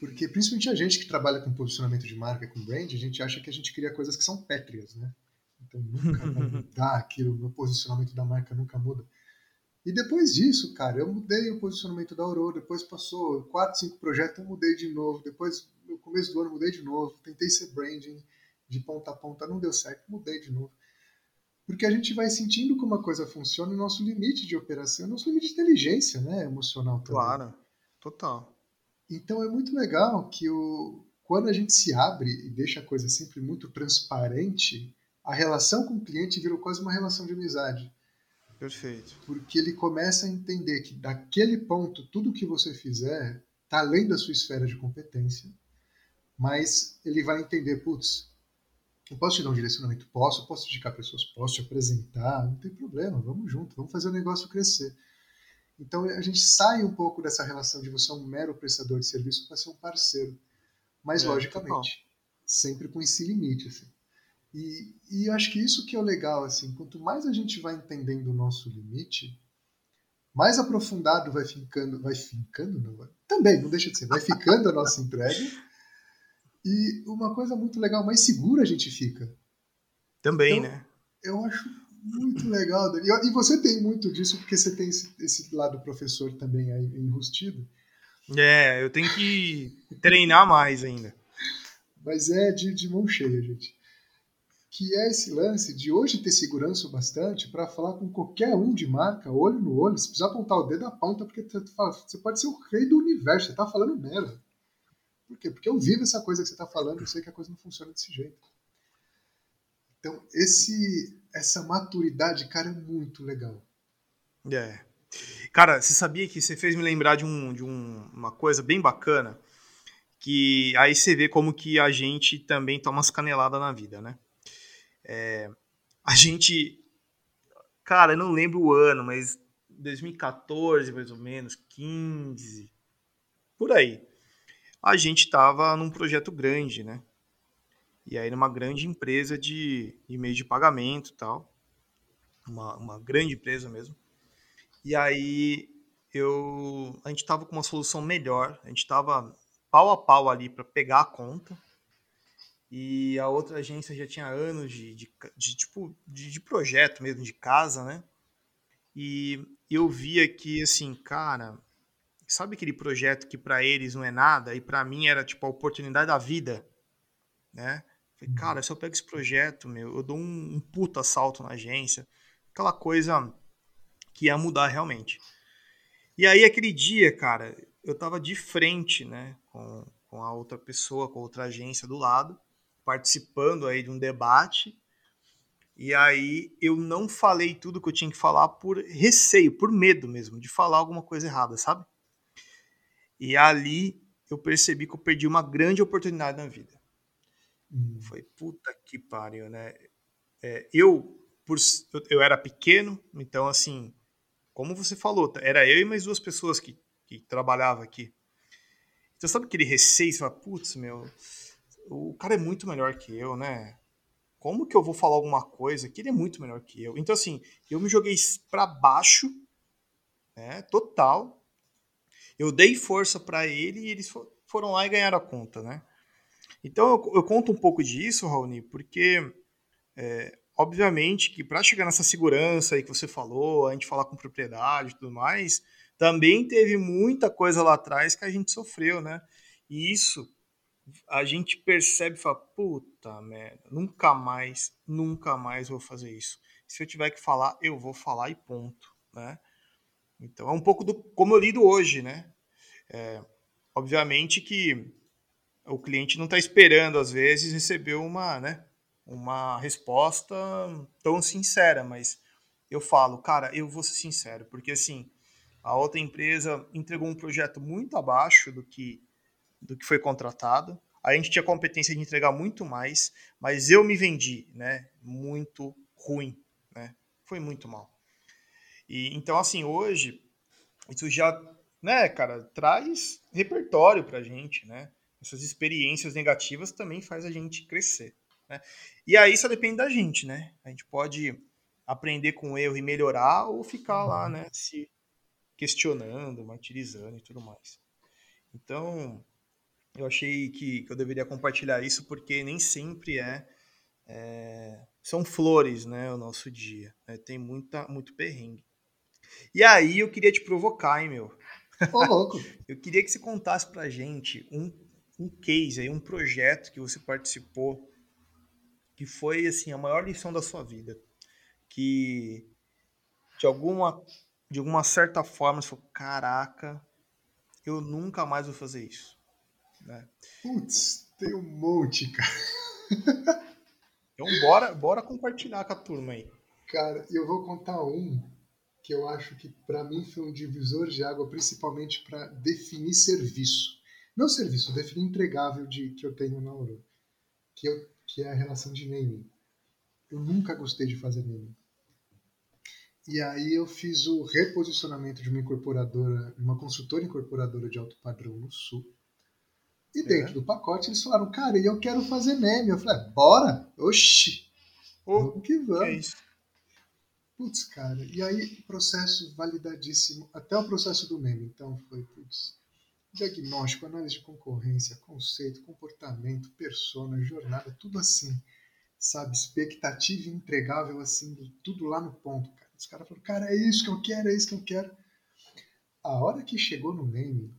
porque principalmente a gente que trabalha com posicionamento de marca, com brand, a gente acha que a gente cria coisas que são pétreas, né? Então nunca vai mudar aquilo, o posicionamento da marca nunca muda. E depois disso, cara, eu mudei o posicionamento da Aurora, depois passou quatro, cinco projetos, eu mudei de novo, depois no começo do ano mudei de novo, tentei ser branding de ponta a ponta, não deu certo, mudei de novo. Porque a gente vai sentindo como a coisa funciona, o nosso limite de operação, o nosso limite de inteligência, né, emocional também. Claro, total. Então é muito legal que o, quando a gente se abre e deixa a coisa sempre muito transparente, a relação com o cliente virou quase uma relação de amizade. Perfeito. Porque ele começa a entender que daquele ponto, tudo que você fizer está além da sua esfera de competência, mas ele vai entender, putz, eu posso te dar um direcionamento? Posso, posso indicar pessoas, posso te apresentar, não tem problema, vamos junto, vamos fazer o negócio crescer. Então a gente sai um pouco dessa relação de você ser um mero prestador de serviço para ser um parceiro. Mas, é, logicamente, sempre com esse limite. Assim. E, e eu acho que isso que é o legal. Assim, quanto mais a gente vai entendendo o nosso limite, mais aprofundado vai ficando. Vai ficando, não? Também, não deixa de ser. Vai ficando a nossa entrega. E uma coisa muito legal, mais segura a gente fica. Também, então, né? Eu acho muito legal, Dani. E você tem muito disso, porque você tem esse, esse lado professor também aí enrustido. É, eu tenho que treinar mais ainda. Mas é de, de mão cheia, gente. Que é esse lance de hoje ter segurança o bastante para falar com qualquer um de marca, olho no olho. Se precisar apontar o dedo, aponta, porque você pode ser o rei do universo, você tá falando merda. Por quê? Porque eu vivo essa coisa que você tá falando, eu sei que a coisa não funciona desse jeito. Então, esse, essa maturidade, cara, é muito legal. É. Cara, você sabia que você fez me lembrar de, um, de um, uma coisa bem bacana? Que aí você vê como que a gente também toma umas caneladas na vida, né? É, a gente. Cara, eu não lembro o ano, mas 2014, mais ou menos, 15, por aí. A gente tava num projeto grande, né? E aí numa grande empresa de, de meio de pagamento e tal. Uma, uma grande empresa mesmo. E aí eu a gente estava com uma solução melhor, a gente estava pau a pau ali para pegar a conta. E a outra agência já tinha anos de, de, de tipo de, de, projeto mesmo, de casa, né? E eu via que assim, cara, sabe aquele projeto que para eles não é nada e para mim era tipo a oportunidade da vida, né? Falei, cara, se eu pego esse projeto, meu, eu dou um, um puta salto na agência. Aquela coisa que ia mudar realmente. E aí, aquele dia, cara, eu tava de frente, né, com, com a outra pessoa, com a outra agência do lado, participando aí de um debate. E aí eu não falei tudo que eu tinha que falar por receio, por medo mesmo, de falar alguma coisa errada, sabe? E ali eu percebi que eu perdi uma grande oportunidade na vida. Hum. Foi puta que pariu, né? É, eu, por, eu, eu, era pequeno, então assim, como você falou, era eu e mais duas pessoas que, que trabalhavam aqui. Então sabe aquele receio, você fala, putz, meu, o cara é muito melhor que eu, né? Como que eu vou falar alguma coisa que ele é muito melhor que eu? Então assim, eu me joguei para baixo, né, total. Eu dei força para ele e eles foram lá e ganharam a conta, né? Então eu, eu conto um pouco disso, Raoni, porque é, obviamente que para chegar nessa segurança aí que você falou, a gente falar com propriedade e tudo mais, também teve muita coisa lá atrás que a gente sofreu, né? E isso a gente percebe e fala, puta merda, nunca mais, nunca mais vou fazer isso. Se eu tiver que falar, eu vou falar e ponto, né? Então é um pouco do como eu lido hoje, né? É, obviamente que o cliente não está esperando às vezes receber uma, né, uma resposta tão sincera, mas eu falo, cara, eu vou ser sincero, porque assim a outra empresa entregou um projeto muito abaixo do que do que foi contratado. A gente tinha competência de entregar muito mais, mas eu me vendi, né? Muito ruim, né? Foi muito mal. E então assim, hoje isso já, né, cara, traz repertório pra gente, né? Essas experiências negativas também faz a gente crescer, né? E aí só depende da gente, né? A gente pode aprender com o erro e melhorar ou ficar lá, né, se questionando, martirizando e tudo mais. Então, eu achei que, que eu deveria compartilhar isso porque nem sempre é, é são flores, né, o nosso dia. Né? Tem muita, muito perrengue. E aí eu queria te provocar, hein, meu? Ô, louco. eu queria que você contasse pra gente um, um case aí, um projeto que você participou que foi, assim, a maior lição da sua vida. Que, de alguma, de alguma certa forma, você falou, caraca, eu nunca mais vou fazer isso. Né? Putz, tem um monte, cara. Então bora, bora compartilhar com a turma aí. Cara, eu vou contar um que eu acho que para mim foi um divisor de água, principalmente para definir serviço. Não serviço, definir entregável de, que eu tenho na Aurora, que, eu, que é a relação de naming. Eu nunca gostei de fazer naming. E aí eu fiz o reposicionamento de uma incorporadora, uma consultora incorporadora de alto padrão no Sul. E é. dentro é. do pacote eles falaram, cara, eu quero fazer meme. Eu falei, bora? Oxi! Oh, vamos que vamos. Que é isso? Putz, cara, e aí processo validadíssimo, até o processo do meme. Então foi, putz, diagnóstico, análise de concorrência, conceito, comportamento, persona, jornada, tudo assim, sabe? Expectativa entregável, assim, tudo lá no ponto, cara. Os caras falaram, cara, é isso que eu quero, é isso que eu quero. A hora que chegou no meme,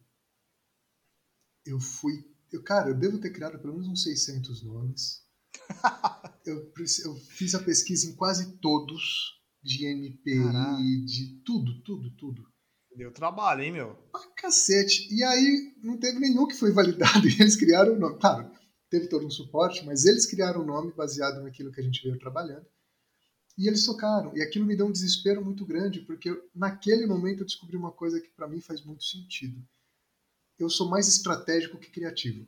eu fui. Eu, cara, eu devo ter criado pelo menos uns 600 nomes. eu, eu fiz a pesquisa em quase todos de NPI, Caraca. de tudo, tudo, tudo. Deu trabalho, hein, meu? Pra cacete. E aí não teve nenhum que foi validado e eles criaram o nome. Claro, teve todo um suporte, mas eles criaram o nome baseado naquilo que a gente veio trabalhando. E eles tocaram. E aquilo me deu um desespero muito grande, porque naquele momento eu descobri uma coisa que para mim faz muito sentido. Eu sou mais estratégico que criativo.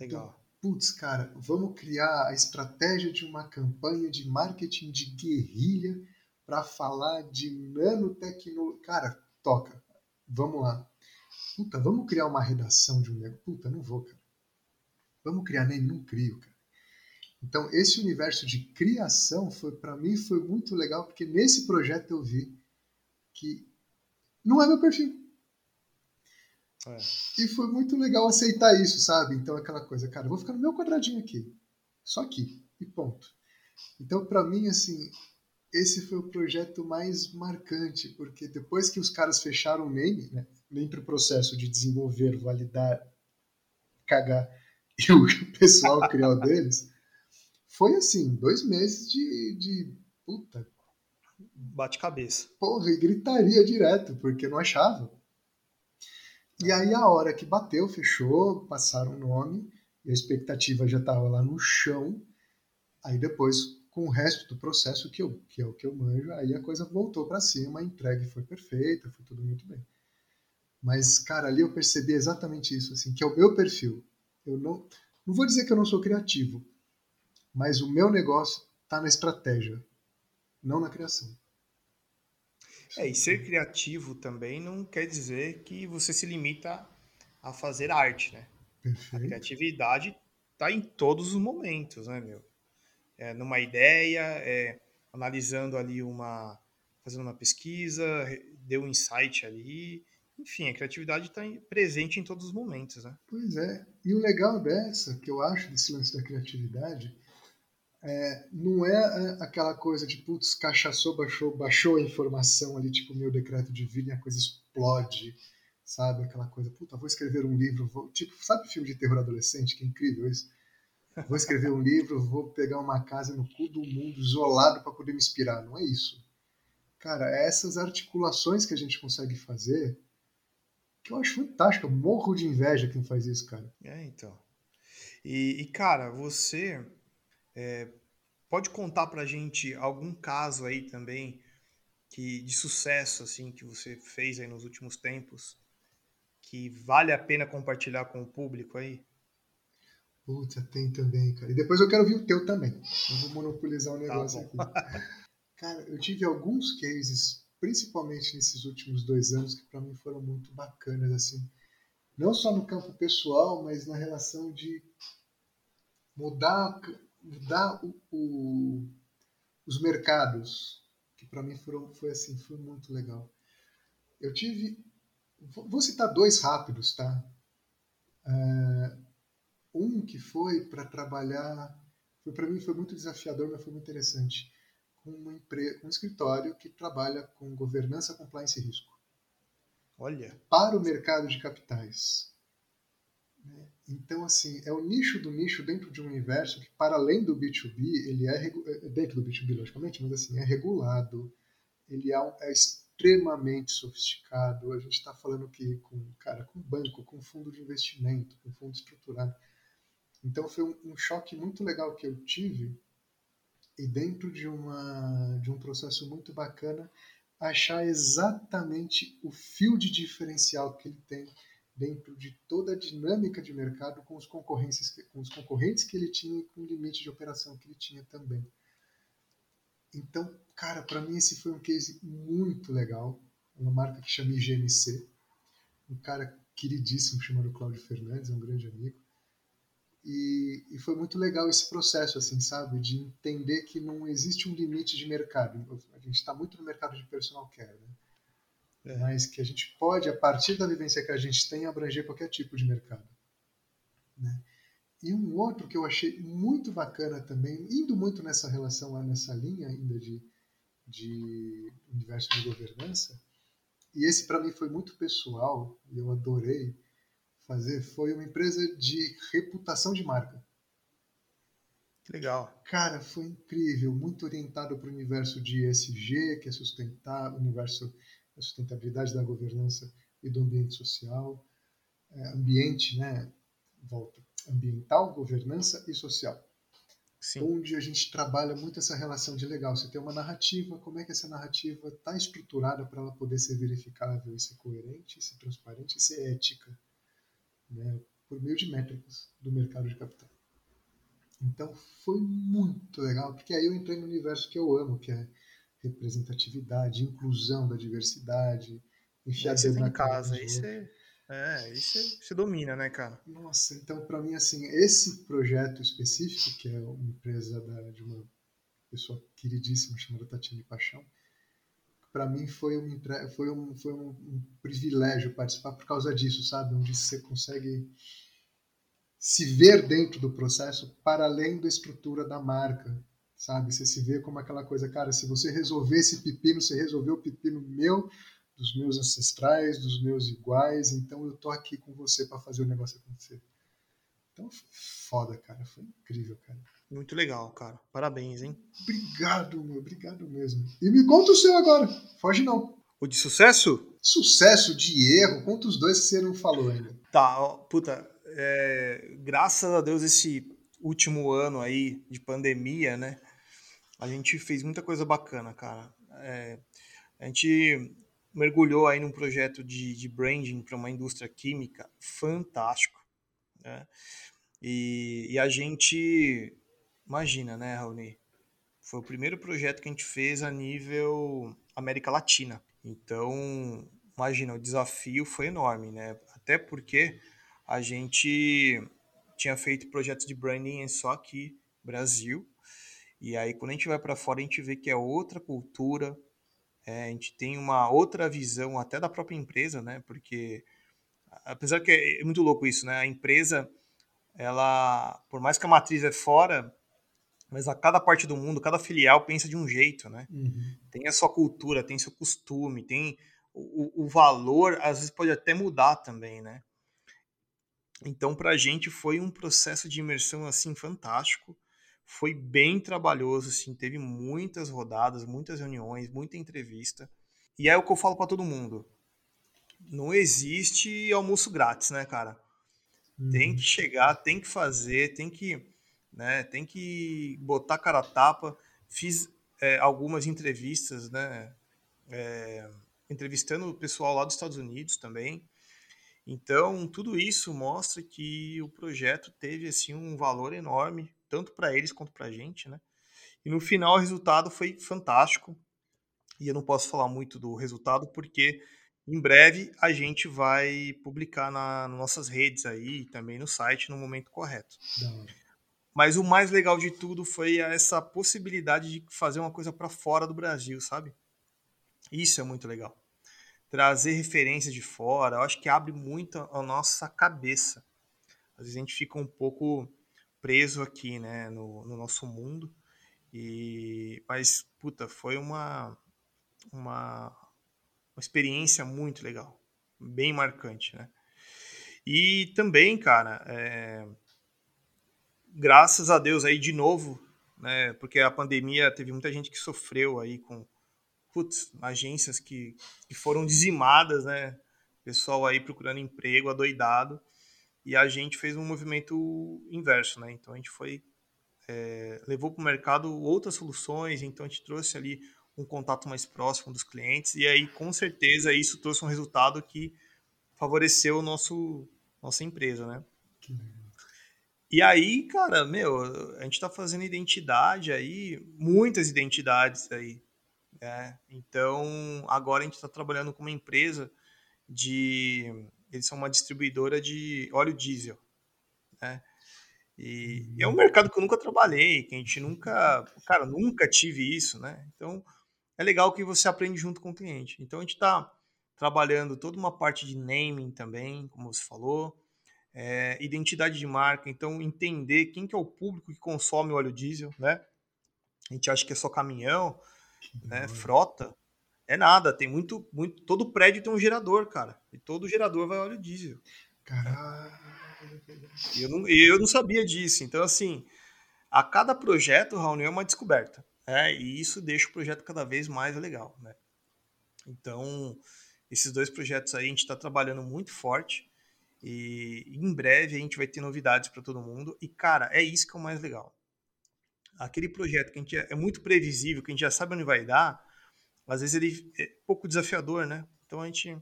Legal. Então, putz, cara, vamos criar a estratégia de uma campanha de marketing de guerrilha para falar de nanotecnologia. Cara, toca. Vamos lá. Puta, vamos criar uma redação de um negócio. Puta, não vou, cara. Vamos criar nem não crio, cara. Então, esse universo de criação foi para mim foi muito legal porque nesse projeto eu vi que não é meu perfil. É. E foi muito legal aceitar isso, sabe? Então, aquela coisa, cara, eu vou ficar no meu quadradinho aqui. Só aqui. E ponto. Então, para mim, assim, esse foi o projeto mais marcante, porque depois que os caras fecharam o name, né, entre o processo de desenvolver, validar, cagar e o pessoal criar o deles, foi assim, dois meses de, de puta. Bate-cabeça. Porra, e gritaria direto, porque não achava. E aí a hora que bateu, fechou, passaram o nome, e a expectativa já estava lá no chão. Aí depois, com o resto do processo que, eu, que é o que eu manjo, aí a coisa voltou para cima, a entrega foi perfeita, foi tudo muito bem. Mas, cara, ali eu percebi exatamente isso, assim, que é o meu perfil. Eu não, não vou dizer que eu não sou criativo, mas o meu negócio está na estratégia, não na criação. É, e ser criativo também não quer dizer que você se limita a fazer arte, né? Perfeito. A criatividade está em todos os momentos, né, meu? É, numa ideia, é, analisando ali uma. fazendo uma pesquisa, deu um insight ali. Enfim, a criatividade está presente em todos os momentos, né? Pois é. E o legal dessa, que eu acho desse lance da criatividade, é, não é, é aquela coisa de, putz, cachaçou, baixou, baixou a informação ali, tipo meu decreto de vida e a coisa explode, sabe? Aquela coisa, puta, vou escrever um livro, vou... tipo, sabe filme de terror adolescente? Que incrível isso. Vou escrever um livro, vou pegar uma casa no cu do mundo, isolado, para poder me inspirar. Não é isso. Cara, é essas articulações que a gente consegue fazer que eu acho fantástico. Eu morro de inveja quem faz isso, cara. É, então. E, e cara, você é, pode contar pra gente algum caso aí também que de sucesso assim que você fez aí nos últimos tempos que vale a pena compartilhar com o público aí? Puta, tem também, cara. E depois eu quero ouvir o teu também. Não vou monopolizar o tá negócio tá aqui. Cara, eu tive alguns cases, principalmente nesses últimos dois anos, que para mim foram muito bacanas, assim. Não só no campo pessoal, mas na relação de mudar, mudar o, o, os mercados, que para mim foram, foi assim, foi muito legal. Eu tive, vou citar dois rápidos, tá? Uh, um que foi para trabalhar, foi para mim foi muito desafiador, mas foi muito interessante, com empresa, um escritório que trabalha com governança, compliance e risco. Olha. Para o mercado de capitais. Né? Então, assim, é o nicho do nicho dentro de um universo que, para além do B2B, ele é, é dentro do B2B, logicamente, mas assim, é regulado, ele é, é extremamente sofisticado. A gente está falando aqui com, cara, com banco, com fundo de investimento, com fundo estruturado. Então foi um, um choque muito legal que eu tive e dentro de, uma, de um processo muito bacana achar exatamente o fio de diferencial que ele tem dentro de toda a dinâmica de mercado com os concorrentes, com os concorrentes que ele tinha e com o limite de operação que ele tinha também. Então, cara, para mim esse foi um case muito legal. Uma marca que chama IGMC, um cara queridíssimo chamado Cláudio Fernandes, um grande amigo. E, e, foi muito legal esse processo, assim, sabe? De entender que não existe um limite de mercado. A gente está muito no mercado de personal care, né? É. Mas que a gente pode, a partir da vivência que a gente tem, abranger qualquer tipo de mercado. Né? E um outro que eu achei muito bacana também, indo muito nessa relação, nessa linha ainda de, de universo de governança, e esse para mim foi muito pessoal, e eu adorei, fazer foi uma empresa de reputação de marca. Legal. Cara, foi incrível, muito orientado para o universo de ESG, que é sustentar, o universo da sustentabilidade da governança e do ambiente social, é, ambiente, né, volta, ambiental, governança e social. Sim. Onde a gente trabalha muito essa relação de legal, você tem uma narrativa, como é que essa narrativa está estruturada para ela poder ser verificável e ser coerente, ser transparente e ser ética né, por meio de métricas do mercado de capital. Então foi muito legal, porque aí eu entrei no universo que eu amo, que é representatividade, inclusão da diversidade, enfiar dedo na casa. Aí você, é, aí você, você domina, né, cara? Nossa, então para mim, assim, esse projeto específico, que é uma empresa da, de uma pessoa queridíssima chamada Tatiana Paixão, para mim foi um, foi, um, foi um, privilégio participar por causa disso, sabe? Onde você consegue se ver dentro do processo para além da estrutura da marca, sabe? Você se vê como aquela coisa, cara, se você resolver esse pepino, você resolveu o pepino meu, dos meus ancestrais, dos meus iguais, então eu tô aqui com você para fazer o negócio acontecer. Então, foda, cara, foi incrível, cara. Muito legal, cara. Parabéns, hein? Obrigado, meu. Obrigado mesmo. E me conta o seu agora. Foge não. O de sucesso? Sucesso, de erro. Conta os dois que você não falou ainda. Tá, ó, puta. É, graças a Deus, esse último ano aí de pandemia, né? A gente fez muita coisa bacana, cara. É, a gente mergulhou aí num projeto de, de branding para uma indústria química fantástico, né? E, e a gente Imagina, né, Raoni? Foi o primeiro projeto que a gente fez a nível América Latina. Então, imagina, o desafio foi enorme, né? Até porque a gente tinha feito projetos de branding só aqui, Brasil. E aí, quando a gente vai para fora, a gente vê que é outra cultura, é, a gente tem uma outra visão até da própria empresa, né? Porque, apesar que é muito louco isso, né? A empresa, ela, por mais que a matriz é fora, mas a cada parte do mundo, cada filial pensa de um jeito, né? Uhum. Tem a sua cultura, tem seu costume, tem o, o valor às vezes pode até mudar também, né? Então, para a gente foi um processo de imersão assim fantástico. Foi bem trabalhoso, assim, teve muitas rodadas, muitas reuniões, muita entrevista. E é o que eu falo para todo mundo. Não existe almoço grátis, né, cara? Uhum. Tem que chegar, tem que fazer, tem que, né, tem que botar cara a tapa. Fiz é, algumas entrevistas, né, é, entrevistando o pessoal lá dos Estados Unidos também. Então, tudo isso mostra que o projeto teve assim um valor enorme, tanto para eles quanto para a gente, né? E no final o resultado foi fantástico. E eu não posso falar muito do resultado porque em breve a gente vai publicar na, nas nossas redes aí, também no site no momento correto. Mas o mais legal de tudo foi essa possibilidade de fazer uma coisa para fora do Brasil, sabe? Isso é muito legal trazer referências de fora, eu acho que abre muito a nossa cabeça. Às vezes a gente fica um pouco preso aqui, né, no, no nosso mundo. E mas puta, foi uma uma uma experiência muito legal, bem marcante, né? E também, cara, é, graças a Deus aí de novo, né? Porque a pandemia teve muita gente que sofreu aí com putz, agências que, que foram dizimadas, né? Pessoal aí procurando emprego, adoidado. E a gente fez um movimento inverso, né? Então a gente foi é, levou para o mercado outras soluções, então a gente trouxe ali um contato mais próximo dos clientes e aí com certeza isso trouxe um resultado que favoreceu o nosso nossa empresa, né? E aí, cara, meu, a gente está fazendo identidade aí, muitas identidades aí, é, então, agora a gente está trabalhando com uma empresa de. Eles são uma distribuidora de óleo diesel. Né? E, é um mercado que eu nunca trabalhei, que a gente nunca. Cara, nunca tive isso, né? Então, é legal que você aprende junto com o cliente. Então, a gente está trabalhando toda uma parte de naming também, como você falou. É, identidade de marca, então entender quem que é o público que consome óleo diesel, né? A gente acha que é só caminhão, né, frota, é nada. Tem muito, muito. Todo prédio tem um gerador, cara. E todo gerador vai óleo diesel. Caralho. Eu não, eu não sabia disso. Então, assim, a cada projeto, Raul, é uma descoberta. Né? E isso deixa o projeto cada vez mais legal. Né? Então, esses dois projetos aí a gente está trabalhando muito forte. E em breve a gente vai ter novidades para todo mundo. E, cara, é isso que é o mais legal aquele projeto que a gente é, é muito previsível, que a gente já sabe onde vai dar, às vezes ele é pouco desafiador, né? Então a gente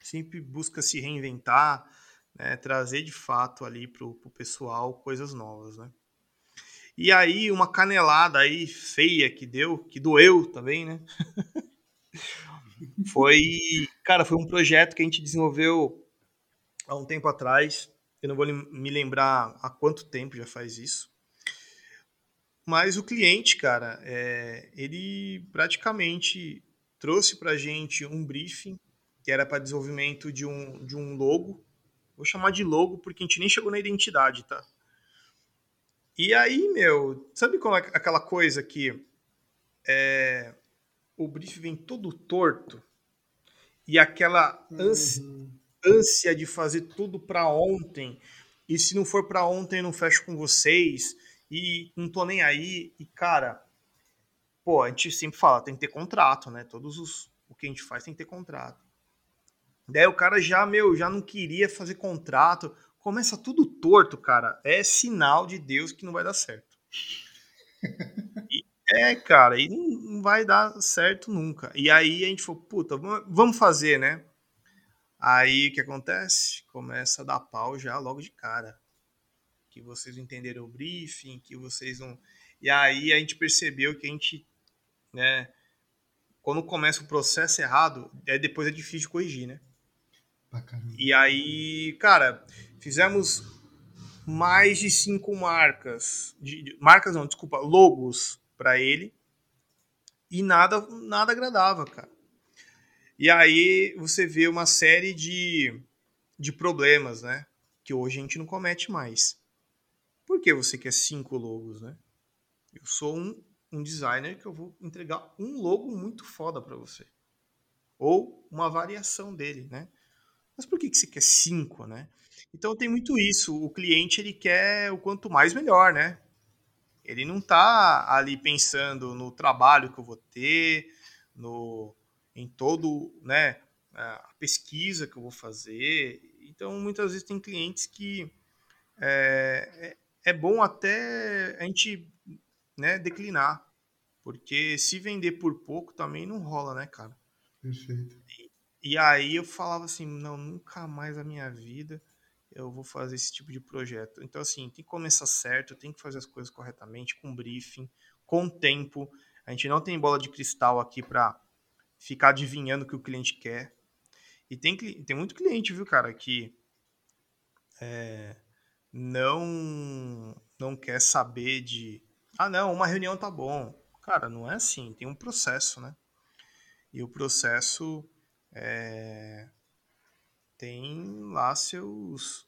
sempre busca se reinventar, né? trazer de fato ali para o pessoal coisas novas, né? E aí uma canelada aí feia que deu, que doeu também, né? foi, cara, foi um projeto que a gente desenvolveu há um tempo atrás. Eu não vou me lembrar há quanto tempo já faz isso. Mas o cliente, cara, é, ele praticamente trouxe para gente um briefing que era para desenvolvimento de um, de um logo. Vou chamar de logo porque a gente nem chegou na identidade, tá? E aí, meu, sabe como é aquela coisa que é, o briefing vem todo torto e aquela ânsia, uhum. ânsia de fazer tudo para ontem e se não for para ontem eu não fecho com vocês e não tô nem aí. E, cara, pô, a gente sempre fala, tem que ter contrato, né? Todos os. O que a gente faz tem que ter contrato. Daí o cara já, meu, já não queria fazer contrato. Começa tudo torto, cara. É sinal de Deus que não vai dar certo. E, é, cara, e não vai dar certo nunca. E aí a gente falou, puta, vamos fazer, né? Aí o que acontece? Começa a dar pau já logo de cara que vocês entenderam o briefing, que vocês não. E aí a gente percebeu que a gente, né, quando começa o processo errado, é depois é difícil de corrigir, né? E aí, cara, fizemos mais de cinco marcas, de, marcas não, desculpa, logos para ele e nada, nada agradava, cara. E aí você vê uma série de, de problemas, né? Que hoje a gente não comete mais. Por que você quer cinco logos, né? Eu sou um, um designer que eu vou entregar um logo muito foda para você. ou uma variação dele, né? Mas por que, que você quer cinco, né? Então tem muito isso. O cliente ele quer o quanto mais melhor, né? Ele não está ali pensando no trabalho que eu vou ter, no em todo, né, a pesquisa que eu vou fazer. Então muitas vezes tem clientes que é, é, bom até a gente né, declinar, porque se vender por pouco também não rola, né, cara? Perfeito. E, e aí eu falava assim, não, nunca mais na minha vida eu vou fazer esse tipo de projeto. Então, assim, tem que começar certo, tem que fazer as coisas corretamente, com briefing, com tempo. A gente não tem bola de cristal aqui para ficar adivinhando o que o cliente quer. E tem, tem muito cliente, viu, cara, que é, não, não quer saber de. Ah, não, uma reunião tá bom. Cara, não é assim, tem um processo, né? E o processo é, tem lá seus.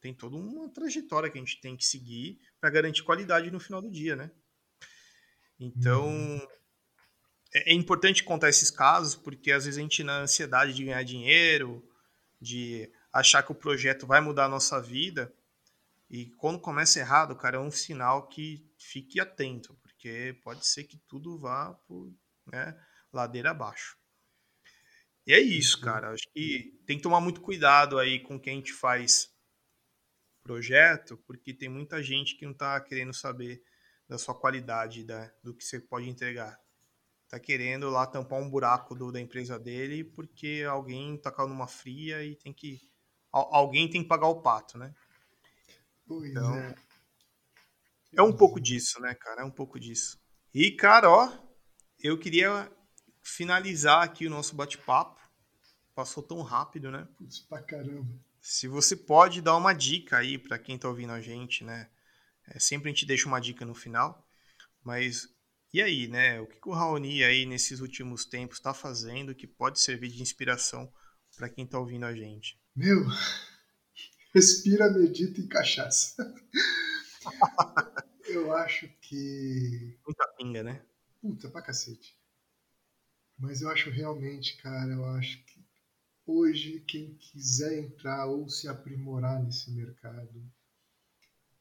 Tem toda uma trajetória que a gente tem que seguir para garantir qualidade no final do dia, né? Então, uhum. é, é importante contar esses casos, porque às vezes a gente, na ansiedade de ganhar dinheiro, de achar que o projeto vai mudar a nossa vida, e quando começa errado, cara, é um sinal que fique atento, porque pode ser que tudo vá por né, ladeira abaixo. E é isso, uhum. cara. Acho que tem que tomar muito cuidado aí com quem a gente faz projeto, porque tem muita gente que não está querendo saber da sua qualidade, da, do que você pode entregar. Tá querendo lá tampar um buraco do, da empresa dele porque alguém tá caindo numa fria e tem que. Alguém tem que pagar o pato, né? Pois então, é. É um pouco disso, né, cara? É um pouco disso. E, cara, ó, eu queria finalizar aqui o nosso bate-papo. Passou tão rápido, né? Putz, pra caramba. Se você pode dar uma dica aí para quem tá ouvindo a gente, né? É, sempre a gente deixa uma dica no final. Mas e aí, né? O que, que o Raoni aí nesses últimos tempos está fazendo que pode servir de inspiração para quem tá ouvindo a gente? Meu, respira, medita e cachaça. Eu acho que. Muita pinga, né? Puta pra cacete. Mas eu acho realmente, cara, eu acho que hoje quem quiser entrar ou se aprimorar nesse mercado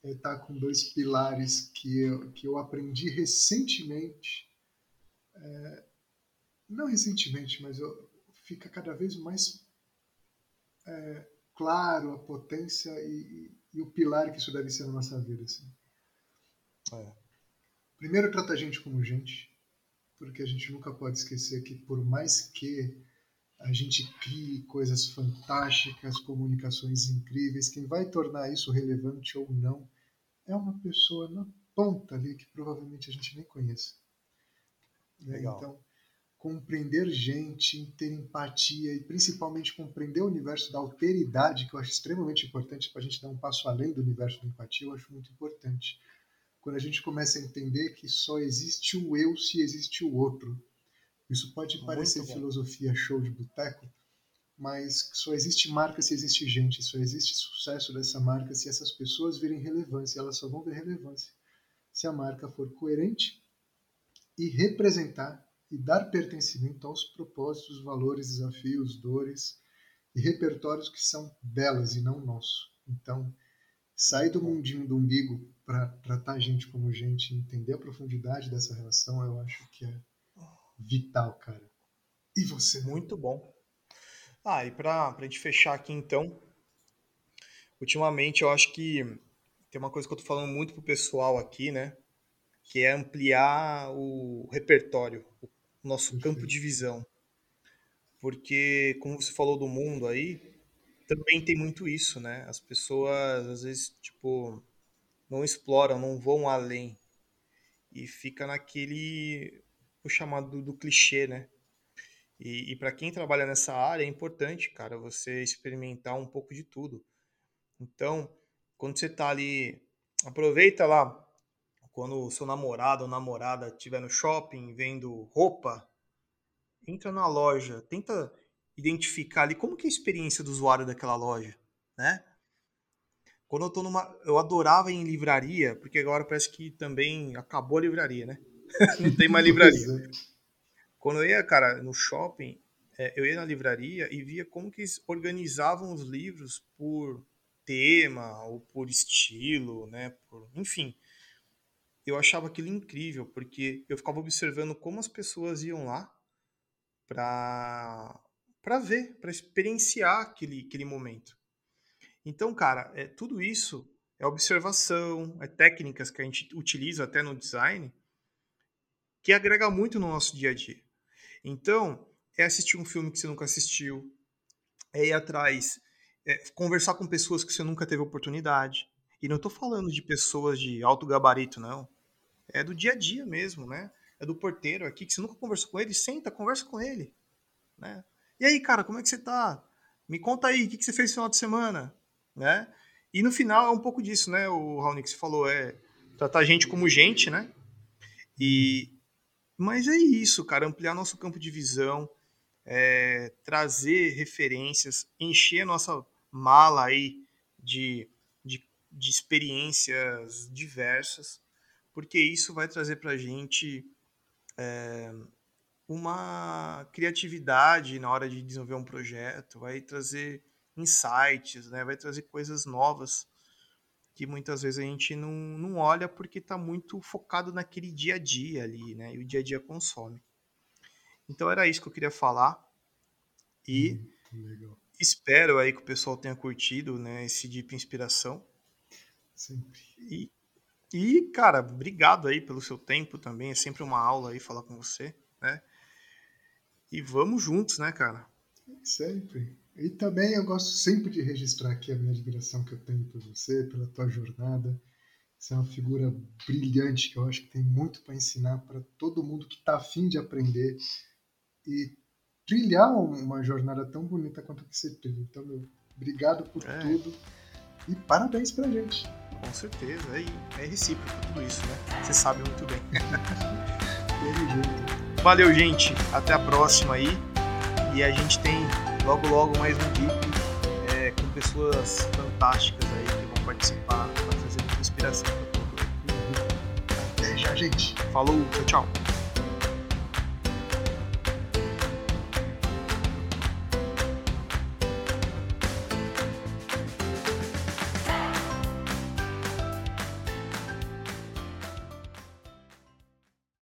é estar tá com dois pilares que eu, que eu aprendi recentemente. É, não recentemente, mas eu, fica cada vez mais é, claro a potência e, e, o pilar que isso deve ser na nossa vida. Assim. É. Primeiro, trata a gente como gente porque a gente nunca pode esquecer que por mais que a gente crie coisas fantásticas, comunicações incríveis, quem vai tornar isso relevante ou não é uma pessoa na ponta ali que provavelmente a gente nem conhece. Né? Então, compreender gente, ter empatia e principalmente compreender o universo da alteridade, que eu acho extremamente importante para a gente dar um passo além do universo da empatia, eu acho muito importante quando a gente começa a entender que só existe o eu se existe o outro. Isso pode parecer filosofia show de boteco, mas só existe marca se existe gente, só existe sucesso dessa marca se essas pessoas virem relevância, elas só vão ver relevância se a marca for coerente e representar e dar pertencimento aos propósitos, valores, desafios, dores e repertórios que são delas e não nosso. Então, sair do mundinho do umbigo para tratar a gente como gente, entender a profundidade dessa relação, eu acho que é vital, cara. E você? Muito bom. Ah, e para a gente fechar aqui então, ultimamente eu acho que tem uma coisa que eu tô falando muito pro pessoal aqui, né? Que é ampliar o repertório, o nosso campo de visão. Porque, como você falou do mundo aí, também tem muito isso, né? As pessoas, às vezes, tipo, não exploram, não vão além. E fica naquele, o chamado do, do clichê, né? E, e para quem trabalha nessa área, é importante, cara, você experimentar um pouco de tudo. Então, quando você tá ali, aproveita lá, quando o seu namorado ou namorada estiver no shopping vendo roupa, entra na loja, tenta identificar ali como que é a experiência do usuário daquela loja, né? Quando eu tô numa, eu adorava ir em livraria, porque agora parece que também acabou a livraria, né? Não tem mais livraria. Quando eu ia, cara, no shopping, é, eu ia na livraria e via como que eles organizavam os livros por tema ou por estilo, né? Por, enfim, eu achava aquilo incrível porque eu ficava observando como as pessoas iam lá para para ver, para experienciar aquele, aquele momento. Então, cara, é, tudo isso é observação, é técnicas que a gente utiliza até no design que agrega muito no nosso dia a dia. Então, é assistir um filme que você nunca assistiu, é ir atrás, é conversar com pessoas que você nunca teve oportunidade. E não estou falando de pessoas de alto gabarito, não. É do dia a dia mesmo, né? É do porteiro aqui, que você nunca conversou com ele, senta, conversa com ele. Né? E aí, cara, como é que você tá? Me conta aí, o que, que você fez no final de semana? Né? E no final é um pouco disso, né? O você falou, é tratar a gente como gente, né? E, mas é isso, cara, ampliar nosso campo de visão, é, trazer referências, encher a nossa mala aí de, de, de experiências diversas, porque isso vai trazer para a gente é, uma criatividade na hora de desenvolver um projeto, vai trazer insights, né? vai trazer coisas novas que muitas vezes a gente não, não olha porque está muito focado naquele dia a dia ali, né? E o dia a dia consome. Então era isso que eu queria falar. E hum, espero aí que o pessoal tenha curtido, né, esse Deep Inspiração. Sempre. E, e, cara, obrigado aí pelo seu tempo também. É sempre uma aula aí falar com você, né? E vamos juntos, né, cara? Sempre. E também eu gosto sempre de registrar aqui a minha admiração que eu tenho por você, pela tua jornada. Você é uma figura brilhante que eu acho que tem muito para ensinar para todo mundo que está afim de aprender e trilhar uma jornada tão bonita quanto a que você teve. Então, meu, obrigado por é. tudo e parabéns pra gente. Com certeza, é, é recíproco tudo isso, né? Você sabe muito bem. Valeu, gente. Até a próxima aí. E a gente tem logo logo mais um vídeo é, com pessoas fantásticas aí que vão participar, para trazer muita inspiração para todo mundo. Até já, gente. Falou, tchau, tchau.